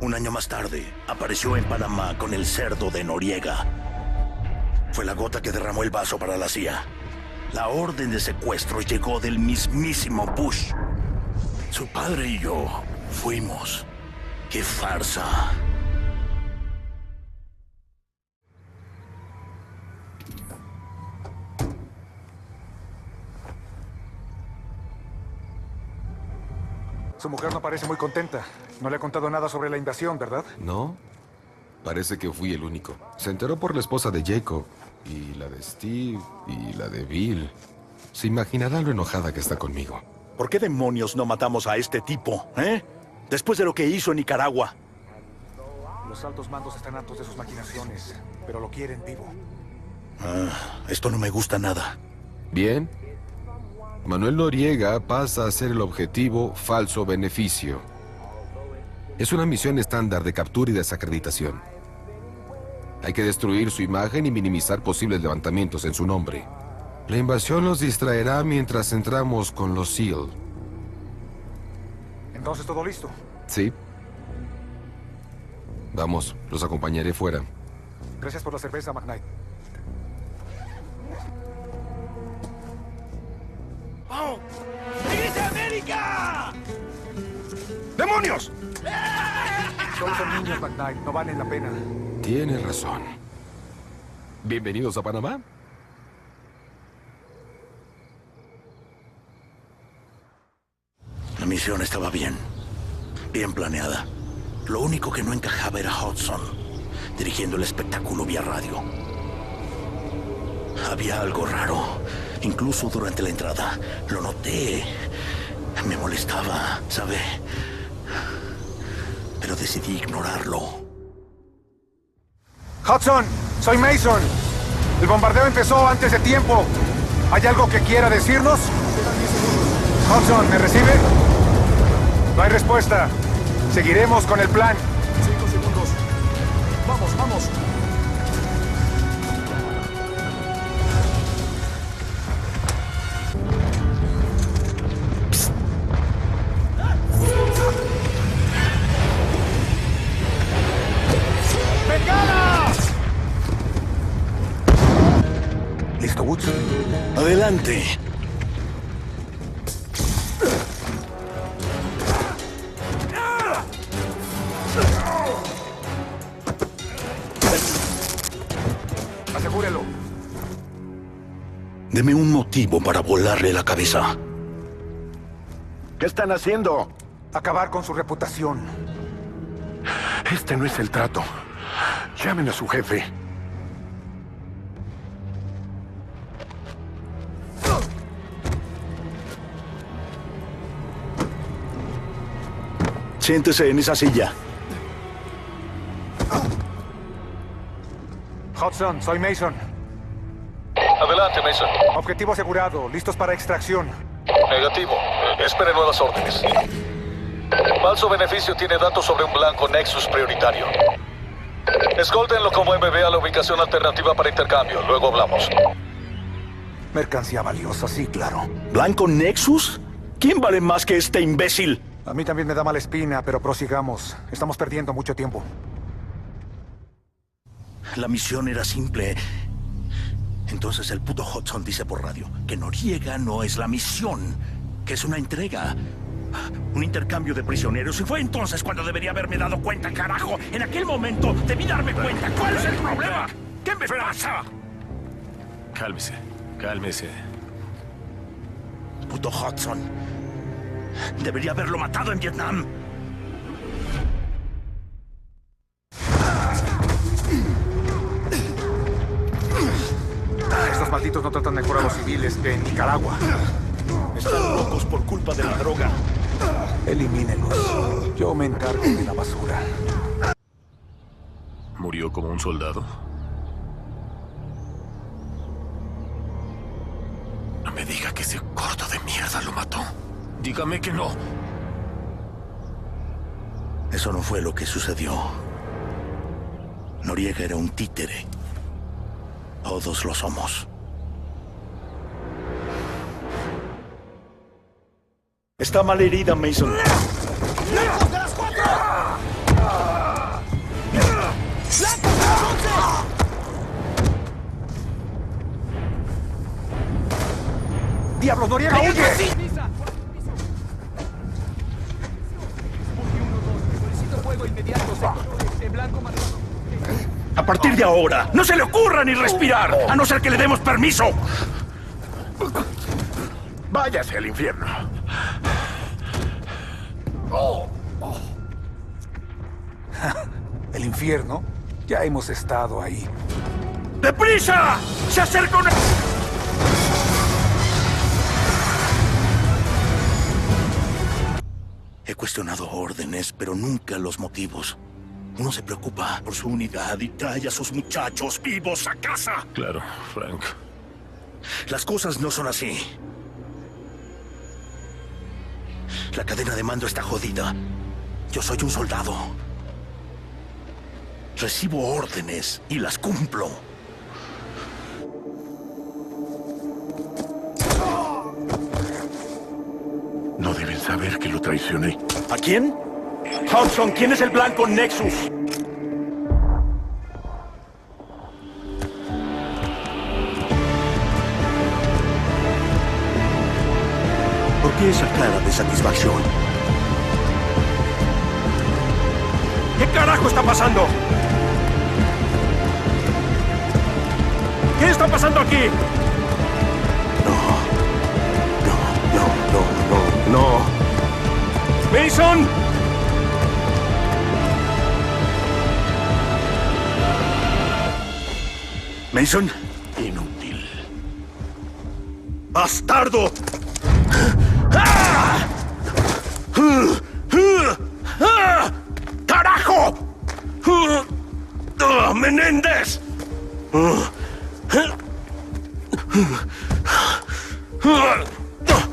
Un año más tarde, apareció en Panamá con el cerdo de Noriega. Fue la gota que derramó el vaso para la CIA. La orden de secuestro llegó del mismísimo Bush. Su padre y yo fuimos. ¡Qué farsa! Su mujer no parece muy contenta. No le ha contado nada sobre la invasión, ¿verdad? No. Parece que fui el único. Se enteró por la esposa de Jacob, y la de Steve, y la de Bill. Se imaginará lo enojada que está conmigo. ¿Por qué demonios no matamos a este tipo, eh? Después de lo que hizo en Nicaragua. Los altos mandos están hartos de sus maquinaciones, pero lo quieren vivo. Ah, esto no me gusta nada. Bien. Manuel Noriega pasa a ser el objetivo falso beneficio. Es una misión estándar de captura y desacreditación. Hay que destruir su imagen y minimizar posibles levantamientos en su nombre. La invasión los distraerá mientras entramos con los SEAL. Entonces todo listo. Sí. Vamos, los acompañaré fuera. Gracias por la cerveza, McKnight. ¡Iglesia América! ¡Demonios! Solo son niños, McKnight. No valen la pena. Tienes razón. Bienvenidos a Panamá. La misión estaba bien. Bien planeada. Lo único que no encajaba era Hudson, dirigiendo el espectáculo vía radio. Había algo raro. Incluso durante la entrada. Lo noté. Me molestaba, ¿sabe? Pero decidí ignorarlo. Hudson, soy Mason. El bombardeo empezó antes de tiempo. ¿Hay algo que quiera decirnos? Hudson, ¿me recibe? No hay respuesta. Seguiremos con el plan. Cinco segundos. Vamos, vamos. ¡Bengala! ¿Listo, Woods? Adelante. Deme un motivo para volarle la cabeza. ¿Qué están haciendo? Acabar con su reputación. Este no es el trato. Llamen a su jefe. Siéntese en esa silla. Hudson, soy Mason. Adelante, Mason. Objetivo asegurado. Listos para extracción. Negativo. Espere nuevas órdenes. Falso Beneficio tiene datos sobre un blanco Nexus prioritario. Escoltenlo como MB a la ubicación alternativa para intercambio. Luego hablamos. Mercancía valiosa, sí, claro. ¿Blanco Nexus? ¿Quién vale más que este imbécil? A mí también me da mala espina, pero prosigamos. Estamos perdiendo mucho tiempo. La misión era simple. Entonces el puto Hudson dice por radio que Noriega no es la misión, que es una entrega. Un intercambio de prisioneros. Y fue entonces cuando debería haberme dado cuenta, carajo. En aquel momento debí darme cuenta. ¿Cuál es el problema? ¿Qué me pasa? Cálmese, cálmese. Puto Hudson. Debería haberlo matado en Vietnam. Estos malditos no tratan mejor a los civiles que en Nicaragua. Están locos por culpa de la droga. Elimínelos. Yo me encargo de la basura. ¿Murió como un soldado? No me diga que ese corto de mierda lo mató. Dígame que no. Eso no fue lo que sucedió. Noriega era un títere. Todos lo somos. Está mal herida, Mason. ¡Blancos de las cuatro! ¡Blancos de las once! ¡Diablos, Noriega, huye! A partir de ahora, no se le ocurra ni respirar, a no ser que le demos permiso. Váyase al infierno. ¿El infierno? Ya hemos estado ahí. ¡Deprisa! ¡Se acerca una... He cuestionado órdenes, pero nunca los motivos. Uno se preocupa por su unidad y trae a sus muchachos vivos a casa. Claro, Frank. Las cosas no son así. La cadena de mando está jodida. Yo soy un soldado. Recibo órdenes y las cumplo. No deben saber que lo traicioné. ¿A quién? Hudson, ¿quién es el blanco Nexus? Esa cara de satisfacción? ¿Qué carajo está pasando? ¿Qué está pasando aquí? No, no, no. ¡Mason! Mason. Inútil. ¡Bastardo! ¡Carajo! ¡Ah, ¡Menéndez! Mató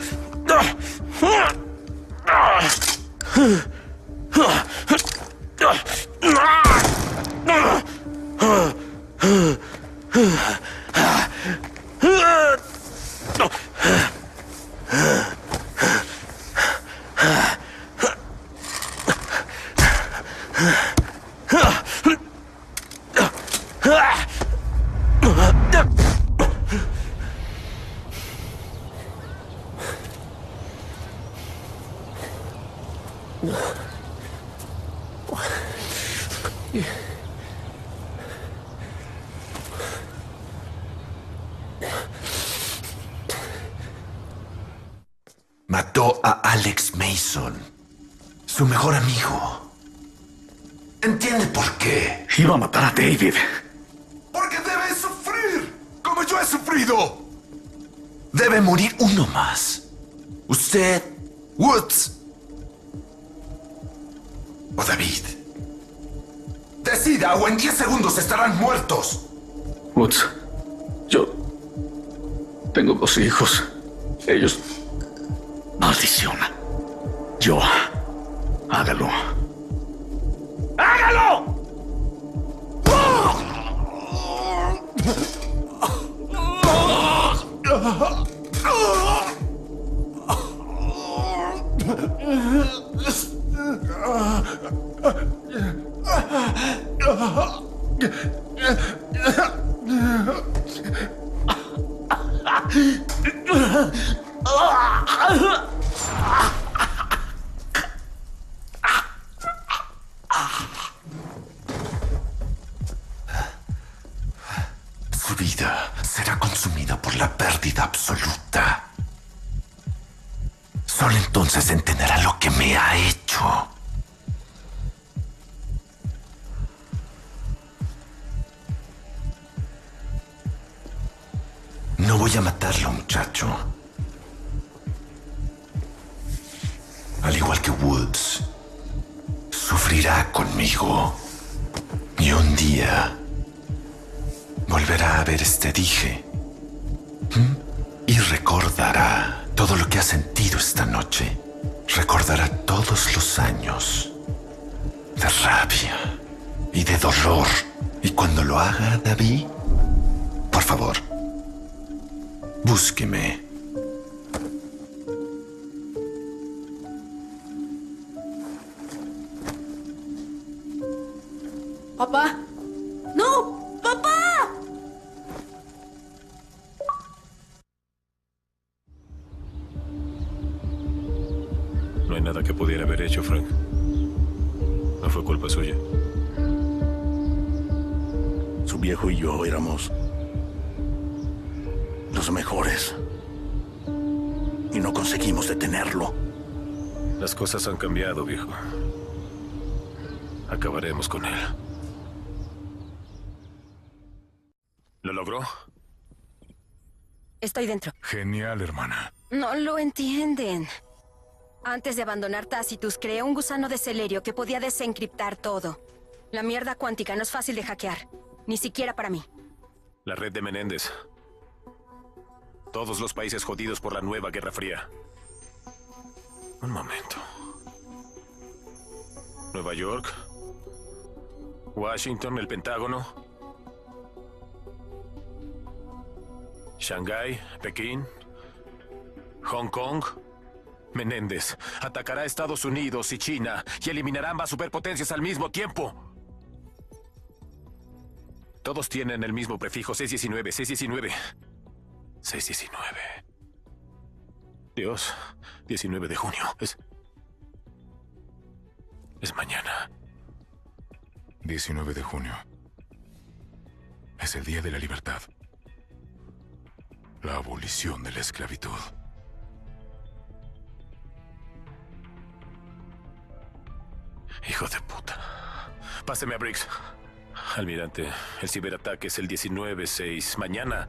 que pudiera haber hecho, Frank. No fue culpa suya. Su viejo y yo éramos los mejores. Y no conseguimos detenerlo. Las cosas han cambiado, viejo. Acabaremos con él. ¿Lo logró? Estoy dentro. Genial, hermana. No lo entienden. Antes de abandonar Tacitus, creé un gusano de celerio que podía desencriptar todo. La mierda cuántica no es fácil de hackear. Ni siquiera para mí. La red de Menéndez. Todos los países jodidos por la nueva Guerra Fría. Un momento. Nueva York, Washington, el Pentágono, Shanghái, Pekín, Hong Kong. Menéndez atacará a Estados Unidos y China y eliminará ambas superpotencias al mismo tiempo. Todos tienen el mismo prefijo 619, 619. 619. Dios, 19 de junio. Es. Es mañana. 19 de junio. Es el Día de la Libertad. La abolición de la esclavitud. Hijo de puta. Páseme a Briggs. Almirante, el ciberataque es el 19-6. Mañana.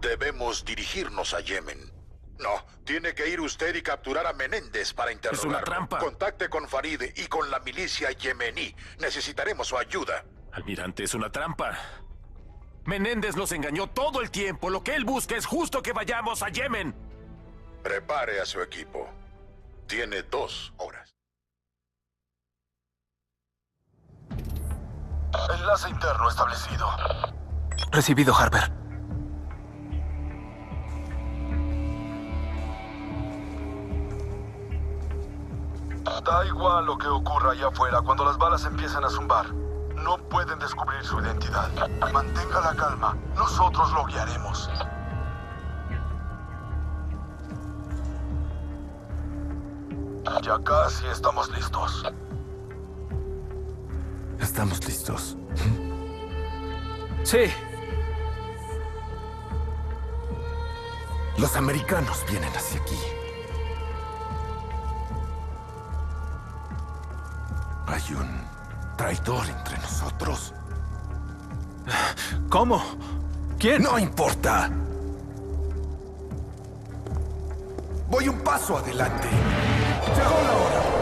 Debemos dirigirnos a Yemen. No, tiene que ir usted y capturar a Menéndez para interrogarlo. una trampa. Contacte con Farid y con la milicia yemení. Necesitaremos su ayuda. Almirante, es una trampa. Menéndez nos engañó todo el tiempo. Lo que él busca es justo que vayamos a Yemen. Prepare a su equipo. Tiene dos horas. Enlace interno establecido. Recibido, Harper. Da igual lo que ocurra allá afuera cuando las balas empiezan a zumbar. No pueden descubrir su identidad. Mantenga la calma. Nosotros lo guiaremos. Ya casi estamos listos. Estamos listos. Sí. Los americanos vienen hacia aquí. Hay un traidor entre nosotros. ¿Cómo? ¿Quién? No importa. Voy un paso adelante. Llegó la hora.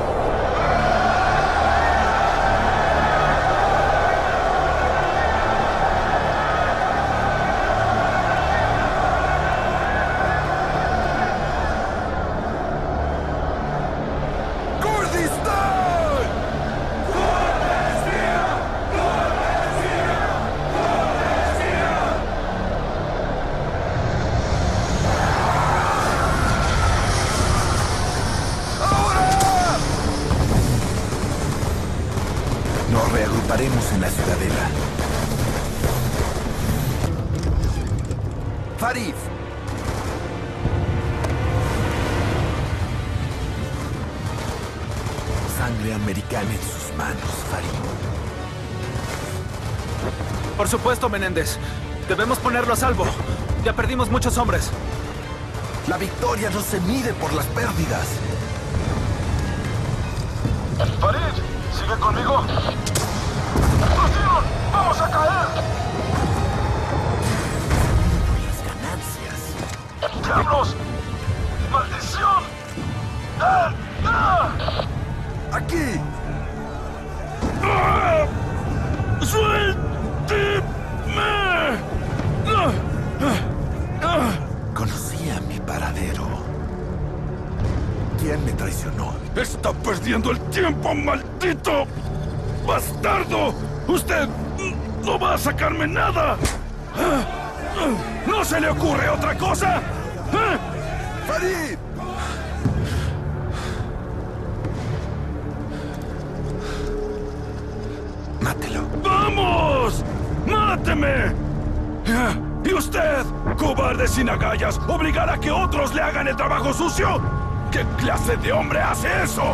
Supuesto, Menéndez. Debemos ponerlo a salvo. Ya perdimos muchos hombres. La victoria no se mide por las pérdidas. Farid, ¿sigue conmigo? ¡Nos dieron! ¡Vamos a caer! Las ganancias. ¡Diablos! ¡Maldición! ¡Ah! ¡Ah! ¡Aquí! Perdiendo el tiempo, maldito! ¡Bastardo! ¡Usted no va a sacarme nada! ¿No se le ocurre otra cosa? ¿Eh? ¡Farid! Mátelo. ¡Vamos! ¡Máteme! ¿Y usted, cobarde sin agallas, obligará a que otros le hagan el trabajo sucio? ¿Qué clase de hombre hace eso?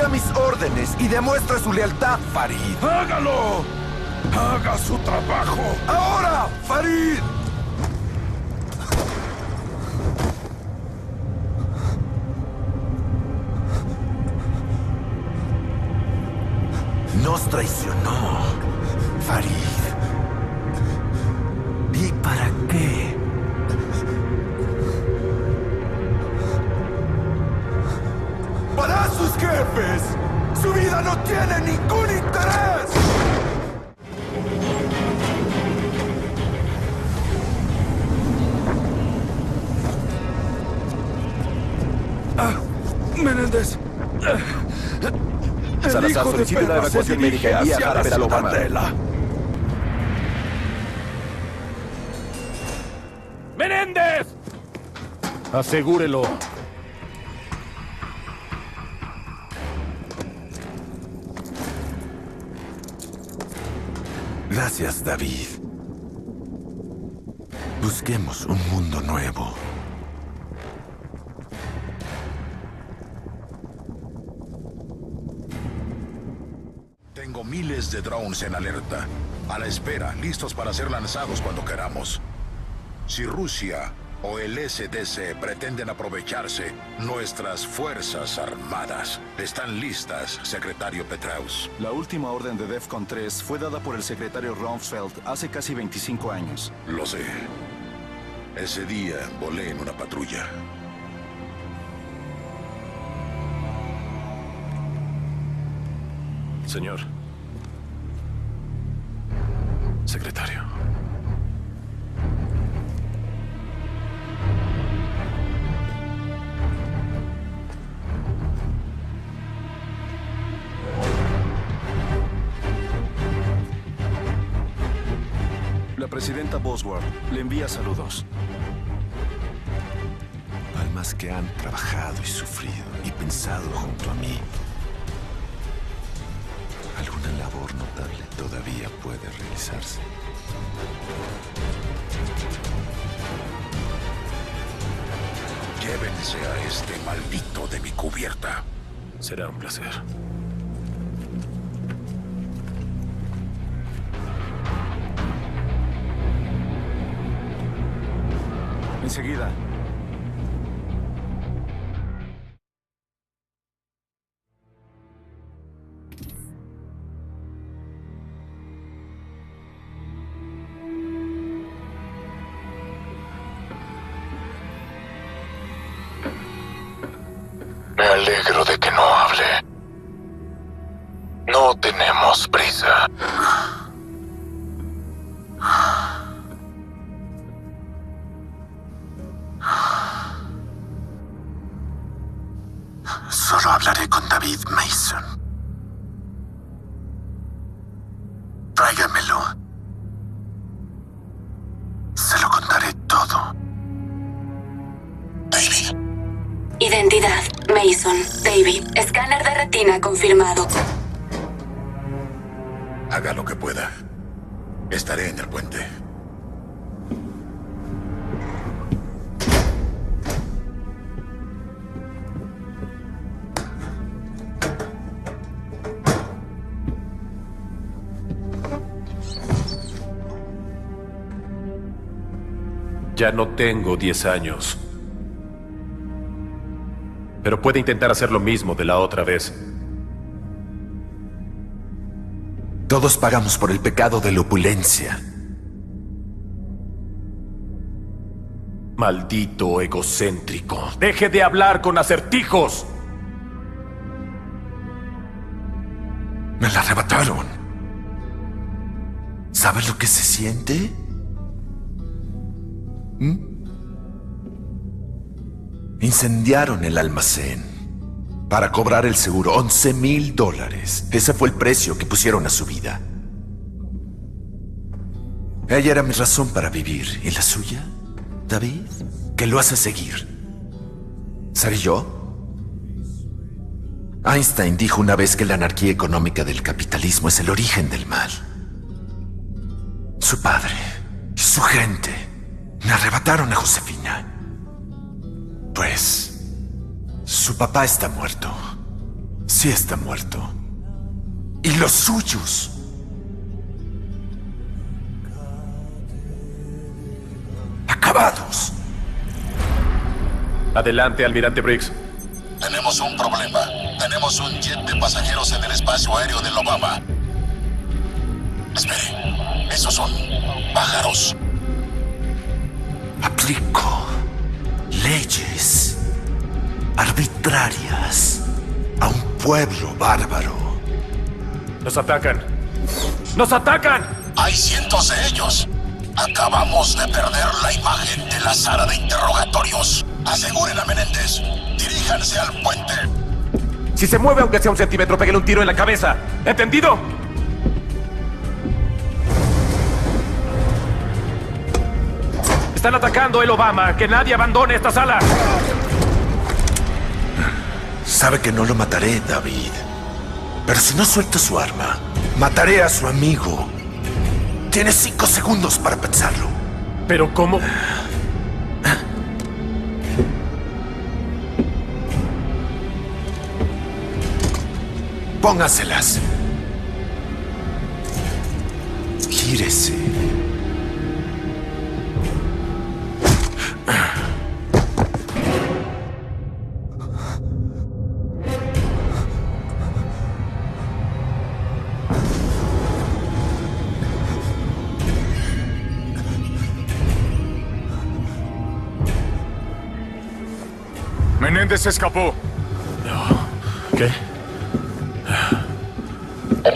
Siga mis órdenes y demuestre su lealtad, Farid. ¡Hágalo! ¡Haga su trabajo! ¡Ahora, Farid! Nos traicionó, Menéndez. Agente Salazar, solicite una evacuación médica. Envía a al Obama. ¡Menéndez! Asegúrelo. Gracias, David. Busquemos un mundo nuevo. Miles de drones en alerta, a la espera, listos para ser lanzados cuando queramos. Si Rusia o el SDC pretenden aprovecharse, nuestras Fuerzas Armadas están listas, secretario Petraeus. La última orden de DEFCON 3 fue dada por el secretario Rumsfeld hace casi 25 años. Lo sé. Ese día volé en una patrulla. Señor. Secretario. La presidenta Bosworth le envía saludos. Almas que han trabajado y sufrido y pensado junto a mí. Labor notable todavía puede realizarse. Llévense a este maldito de mi cubierta. Será un placer. Enseguida. Escáner de retina confirmado. Haga lo que pueda. Estaré en el puente. Ya no tengo 10 años. Pero puede intentar hacer lo mismo de la otra vez. Todos pagamos por el pecado de la opulencia. Maldito egocéntrico. Deje de hablar con acertijos. Me la arrebataron. ¿Sabes lo que se siente? ¿Mm? Incendiaron el almacén para cobrar el seguro. 11 mil dólares. Ese fue el precio que pusieron a su vida. Ella era mi razón para vivir. ¿Y la suya, David? ¿Qué lo hace seguir? ¿Seré yo? Einstein dijo una vez que la anarquía económica del capitalismo es el origen del mal. Su padre y su gente me arrebataron a Josefina. Pues... Su papá está muerto. Sí está muerto. Y los suyos. Acabados. Adelante, almirante Briggs. Tenemos un problema. Tenemos un jet de pasajeros en el espacio aéreo del Obama. Espere. Esos son pájaros. Aplico leyes arbitrarias a un pueblo bárbaro. Nos atacan. ¡Nos atacan! Hay cientos de ellos. Acabamos de perder la imagen de la sala de interrogatorios. Aseguren a Menéndez. Diríjanse al puente. Si se mueve aunque sea un centímetro, pégale un tiro en la cabeza. ¿Entendido? Están atacando el Obama. Que nadie abandone esta sala. Sabe que no lo mataré, David. Pero si no suelta su arma, mataré a su amigo. Tiene cinco segundos para pensarlo. ¿Pero cómo? Póngaselas. Gírese. Menéndez escapó. ¿Qué?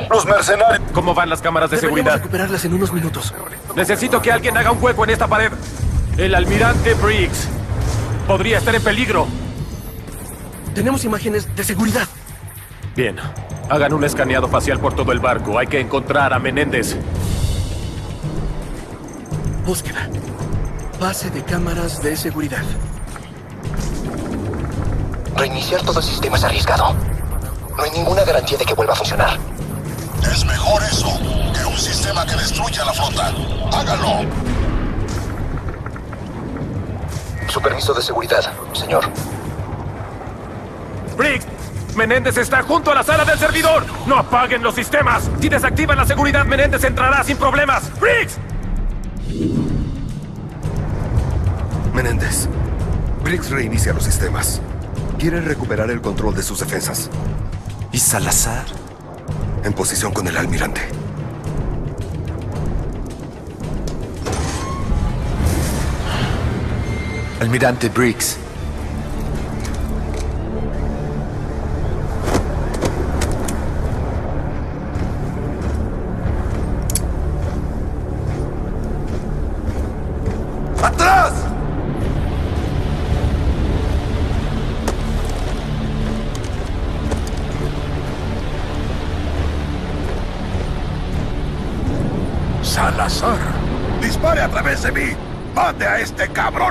Los mercenarios. ¿Cómo van las cámaras de Deberíamos seguridad? recuperarlas en unos minutos. Necesito que alguien haga un hueco en esta pared. El almirante Briggs podría estar en peligro. Tenemos imágenes de seguridad. Bien. Hagan un escaneado facial por todo el barco. Hay que encontrar a Menéndez. Búsqueda. Base de cámaras de seguridad. Reiniciar todo el sistema es arriesgado. No hay ninguna garantía de que vuelva a funcionar. Es mejor eso que un sistema que destruya la flota. ¡Hágalo! Su permiso de seguridad, señor. Briggs, Menéndez está junto a la sala del servidor. No apaguen los sistemas. Si desactivan la seguridad, Menéndez entrará sin problemas. Briggs. Menéndez. Briggs reinicia los sistemas. Quiere recuperar el control de sus defensas. ¿Y Salazar? En posición con el almirante. Almirante Briggs. A este cabrón.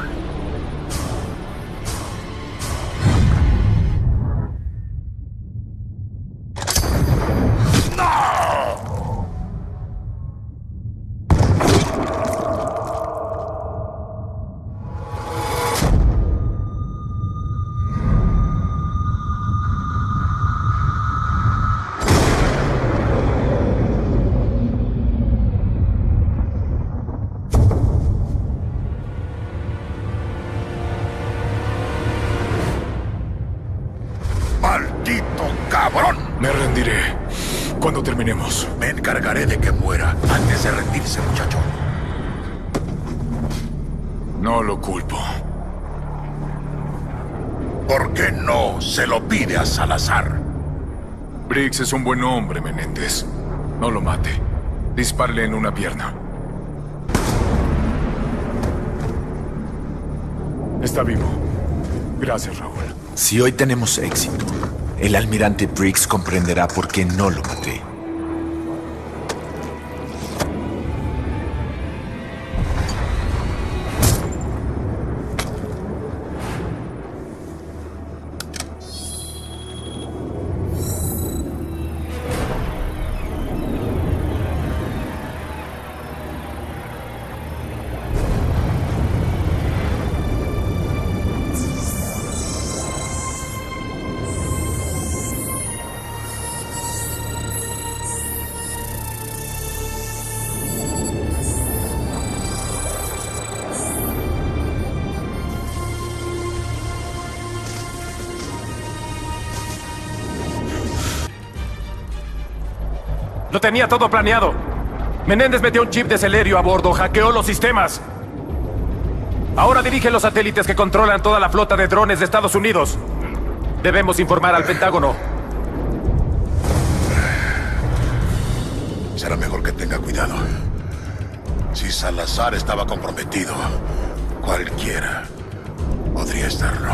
Briggs es un buen hombre, Menéndez. No lo mate. Dispárele en una pierna. Está vivo. Gracias, Raúl. Si hoy tenemos éxito, el almirante Briggs comprenderá por qué no lo maté. Tenía todo planeado. Menéndez metió un chip de Celerio a bordo, hackeó los sistemas. Ahora dirige los satélites que controlan toda la flota de drones de Estados Unidos. Debemos informar al Pentágono. Será mejor que tenga cuidado. Si Salazar estaba comprometido, cualquiera podría estarlo.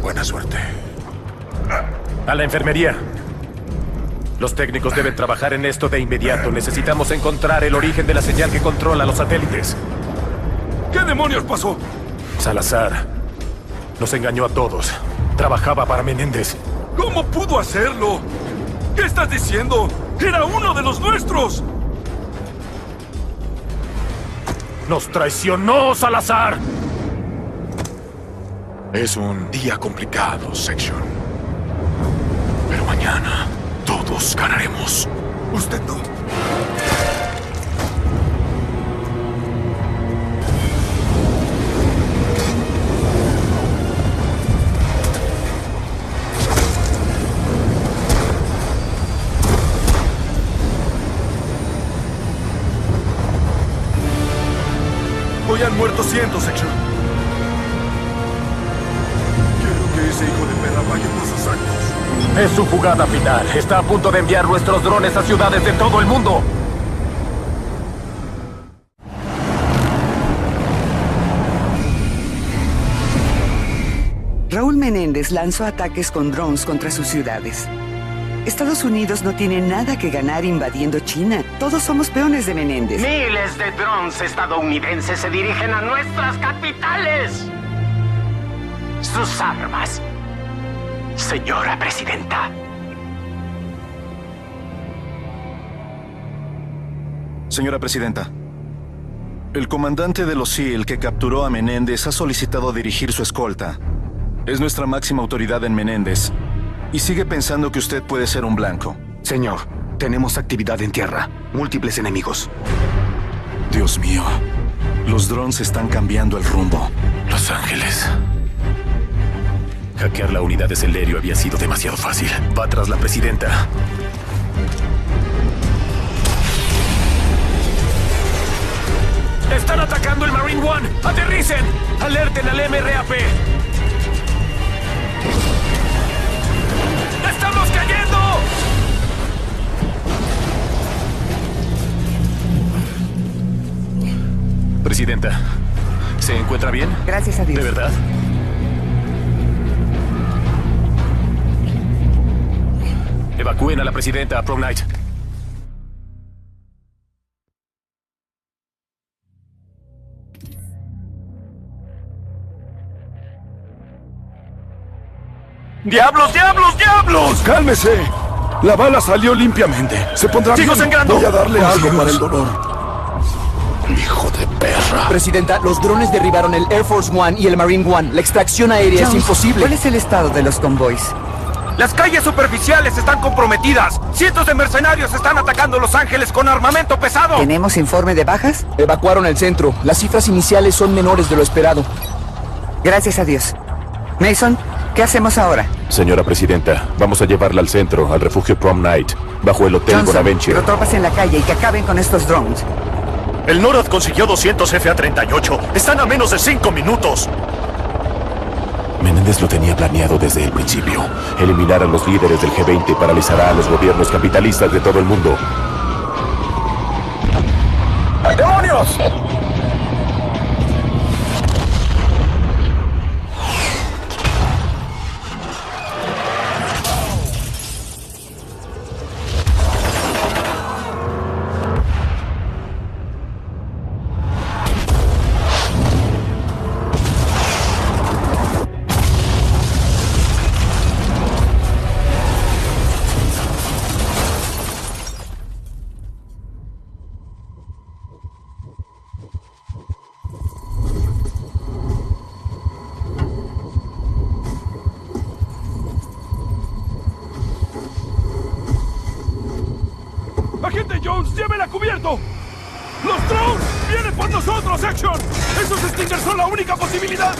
Buena suerte. A la enfermería. Los técnicos deben trabajar en esto de inmediato. Necesitamos encontrar el origen de la señal que controla los satélites. ¿Qué demonios pasó? Salazar nos engañó a todos. Trabajaba para Menéndez. ¿Cómo pudo hacerlo? ¿Qué estás diciendo? ¡Era uno de los nuestros! ¡Nos traicionó, Salazar! Es un día complicado, Section. Pero mañana todos ganaremos. Usted no. Jugada final. Está a punto de enviar nuestros drones a ciudades de todo el mundo. Raúl Menéndez lanzó ataques con drones contra sus ciudades. Estados Unidos no tiene nada que ganar invadiendo China. Todos somos peones de Menéndez. Miles de drones estadounidenses se dirigen a nuestras capitales. Sus armas. Señora Presidenta. Señora Presidenta, el comandante de los SEAL que capturó a Menéndez ha solicitado dirigir su escolta. Es nuestra máxima autoridad en Menéndez y sigue pensando que usted puede ser un blanco. Señor, tenemos actividad en tierra, múltiples enemigos. Dios mío, los drones están cambiando el rumbo. Los Ángeles. Hackear la unidad de Celerio había sido demasiado fácil. Va tras la presidenta. ¡Están atacando el Marine One! ¡Aterricen! ¡Alerten al MRAP! ¡Estamos cayendo! Presidenta, ¿se encuentra bien? Gracias a Dios. ¿De verdad? Evacúen a la presidenta a Prom Night. ¡Diablos, diablos, diablos! ¡Cálmese! La bala salió limpiamente. Se pondrá ¡Sigo bien. sangrando! Voy a darle Oh, algo Dios. para el dolor. Hijo de perra. Presidenta, los drones derribaron el Air Force One y el Marine One. La extracción aérea es imposible. ¿Cuál es el estado de los convoys? Las calles superficiales están comprometidas. Cientos de mercenarios están atacando Los Ángeles con armamento pesado. ¿Tenemos informe de bajas? Evacuaron el centro. Las cifras iniciales son menores de lo esperado. Gracias a Dios. Mason, ¿qué hacemos ahora? Señora Presidenta, vamos a llevarla al centro, al refugio Prom Night, bajo el Hotel Johnson, Bonaventure. pero tropas en la calle y que acaben con estos drones. El NORAD consiguió 200 FA-38. Están a menos de 5 minutos. Menéndez lo tenía planeado desde el principio. Eliminar a los líderes del G20 paralizará a los gobiernos capitalistas de todo el mundo. ¡Demonios! Jones, llévela cubierto! ¡Los drones vienen por nosotros, Action! ¡Esos Stingers son la única posibilidad!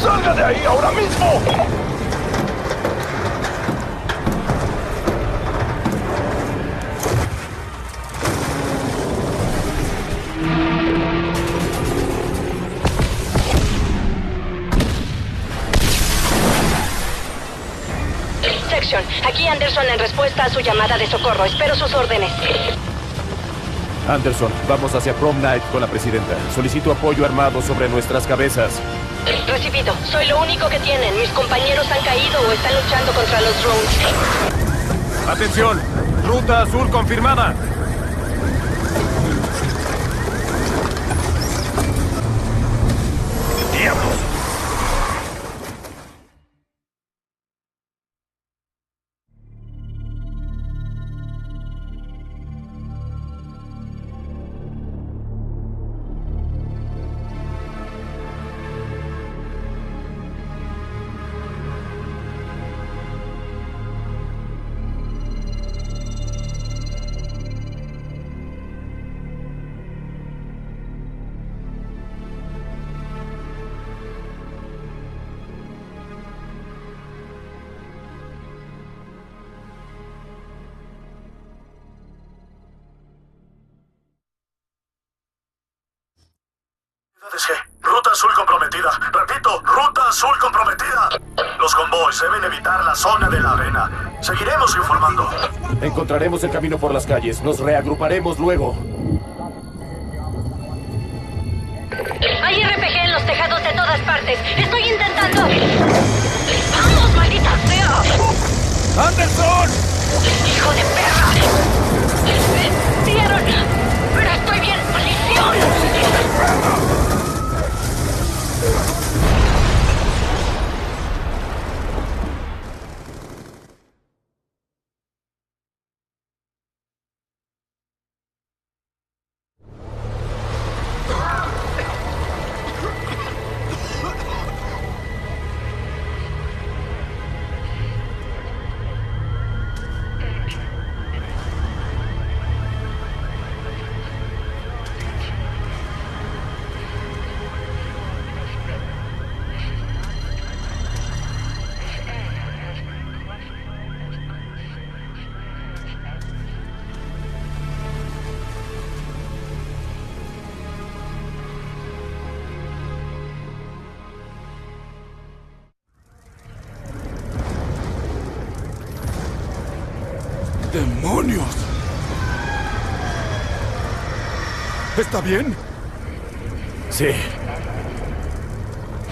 ¡Salga de ahí ahora mismo! Aquí Anderson en respuesta a su llamada de socorro. Espero sus órdenes. Anderson, vamos hacia Prom Night con la presidenta. Solicito apoyo armado sobre nuestras cabezas. Recibido. Soy lo único que tienen. Mis compañeros han caído o están luchando contra los drones. Atención, ruta azul confirmada. Encontraremos el camino por las calles. Nos reagruparemos luego. Hay RPG en los tejados de todas partes. Estoy intentando. ¡Vamos, maldita sea! ¡Anderson! ¡Hijo de perra! ¡Demonios! ¿Está bien? Sí.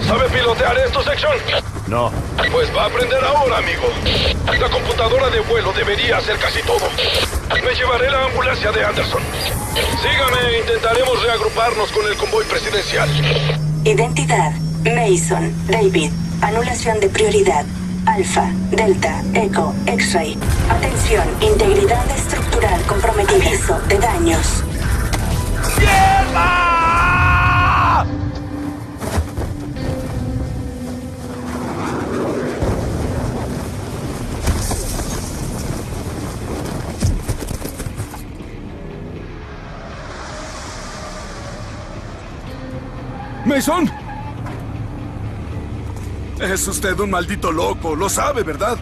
¿Sabe pilotear esto, Section? No. Pues va a aprender ahora, amigo. La computadora de vuelo debería hacer casi todo. Me llevaré la ambulancia de Anderson. Sígame, intentaremos reagruparnos con el convoy presidencial. Identidad. Mason. David. Anulación de prioridad. Alfa. Delta. Echo. X-Ray. Atención. Integridad estructural comprometida. Aviso de daños. ¡Mierda! ¿Mason? Es usted un maldito loco, lo sabe, ¿verdad?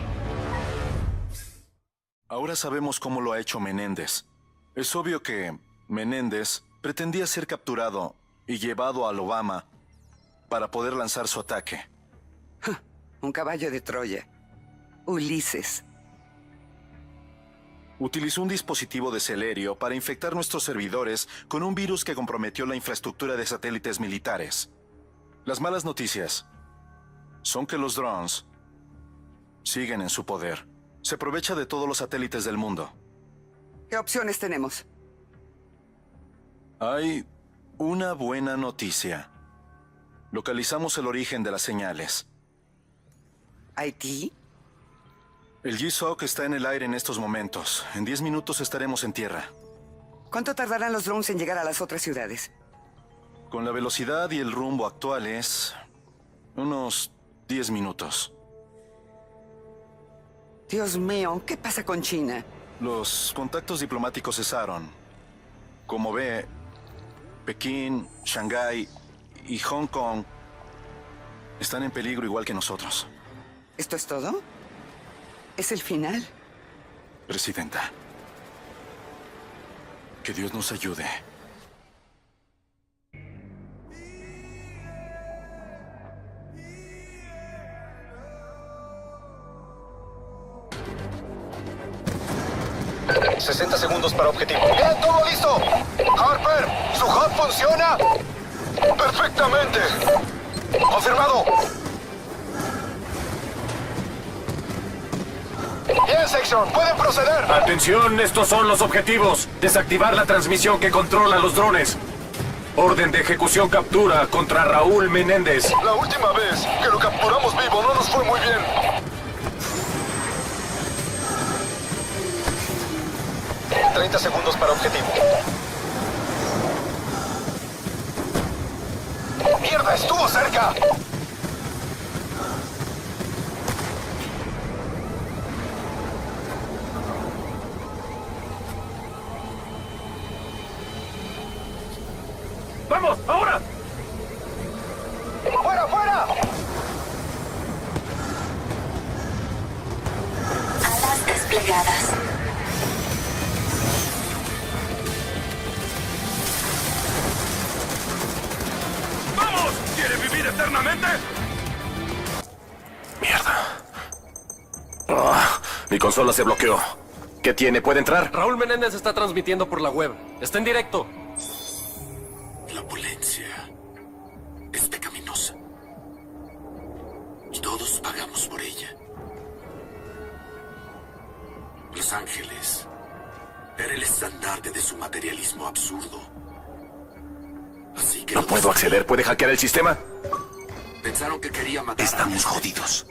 Sabemos cómo lo ha hecho Menéndez. Es obvio que Menéndez pretendía ser capturado y llevado al Obama para poder lanzar su ataque. Un caballo de Troya. Ulises. Utilizó un dispositivo de Celerio para infectar nuestros servidores con un virus que comprometió la infraestructura de satélites militares. Las malas noticias son que los drones siguen en su poder. Se aprovecha de todos los satélites del mundo. ¿Qué opciones tenemos? Hay una buena noticia. Localizamos el origen de las señales. ¿Haití? El GSOC está en el aire en estos momentos. En 10 minutos estaremos en tierra. ¿Cuánto tardarán los drones en llegar a las otras ciudades? Con la velocidad y el rumbo actuales, unos 10 minutos. Dios mío, ¿qué pasa con China? Los contactos diplomáticos cesaron. Como ve, Pekín, Shanghái y Hong Kong están en peligro igual que nosotros. ¿Esto es todo? ¿Es el final? Presidenta. Que Dios nos ayude. 60 segundos para objetivo. Bien, todo listo. Harper, ¿su hub funciona? Perfectamente. Confirmado. Bien, Section, pueden proceder. Atención, estos son los objetivos. Desactivar la transmisión que controla los drones. Orden de ejecución captura contra Raúl Menéndez. La última vez que lo capturamos vivo no nos fue muy bien. ...30 segundos para objetivo. ¡Mierda, estuvo cerca! Consola se bloqueó. ¿Qué tiene? ¿Puede entrar? Raúl Menéndez está transmitiendo por la web. Está en directo. La opulencia es pecaminosa. Y todos pagamos por ella. Los ángeles era el estandarte de su materialismo absurdo. Así que No puedo acceder. ¿Puede hackear el sistema? pensaron que quería matar. Estamos jodidos.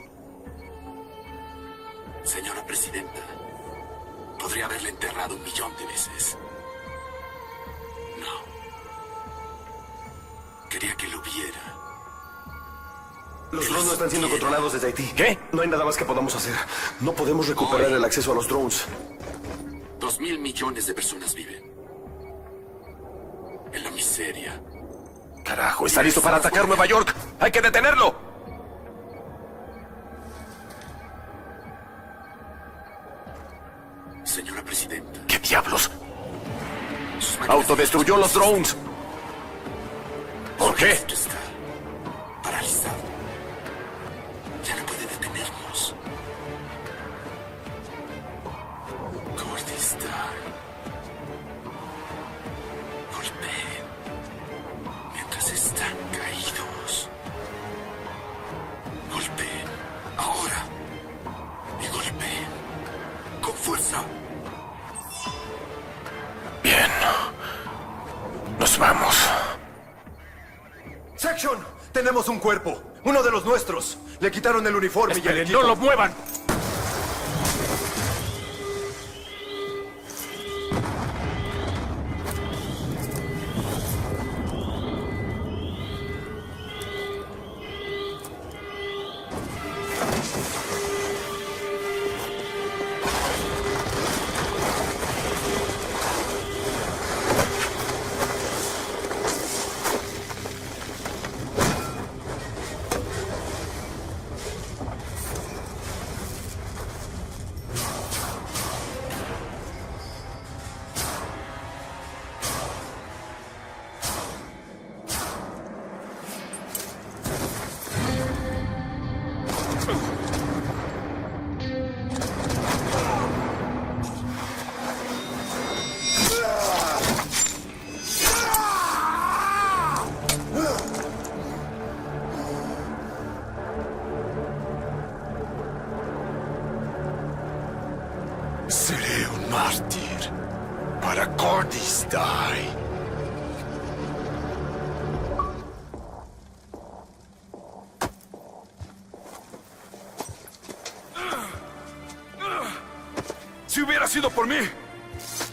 Están siendo controlados desde Haití. ¿Qué? No hay nada más que podamos hacer. No podemos recuperar el acceso a los drones. Dos mil millones de personas viven. En la miseria. Carajo, está listo para atacar Nueva York. ¡Hay que detenerlo! Señora Presidenta. ¿Qué diablos? Autodestruyó los drones. ¿Por qué? Está paralizado. Ya no puede detenernos. Kurdistan. Golpeen. Mientras están caídos. Golpeen. Ahora. Y golpeen. Con fuerza. Bien. Nos vamos. Section, tenemos un cuerpo. Uno de los nuestros. Le quitaron el uniforme y el equipo. no lo muevan.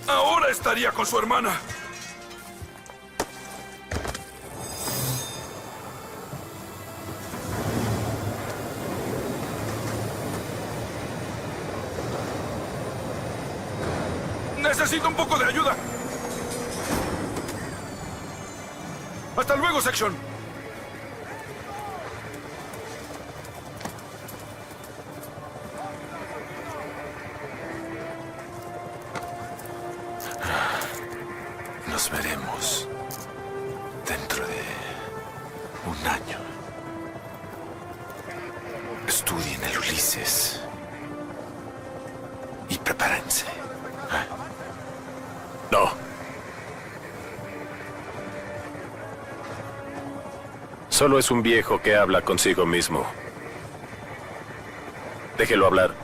Ahora estaría con su hermana. Necesito un poco de ayuda. Hasta luego, Section. Solo es un viejo que habla consigo mismo. Déjelo hablar.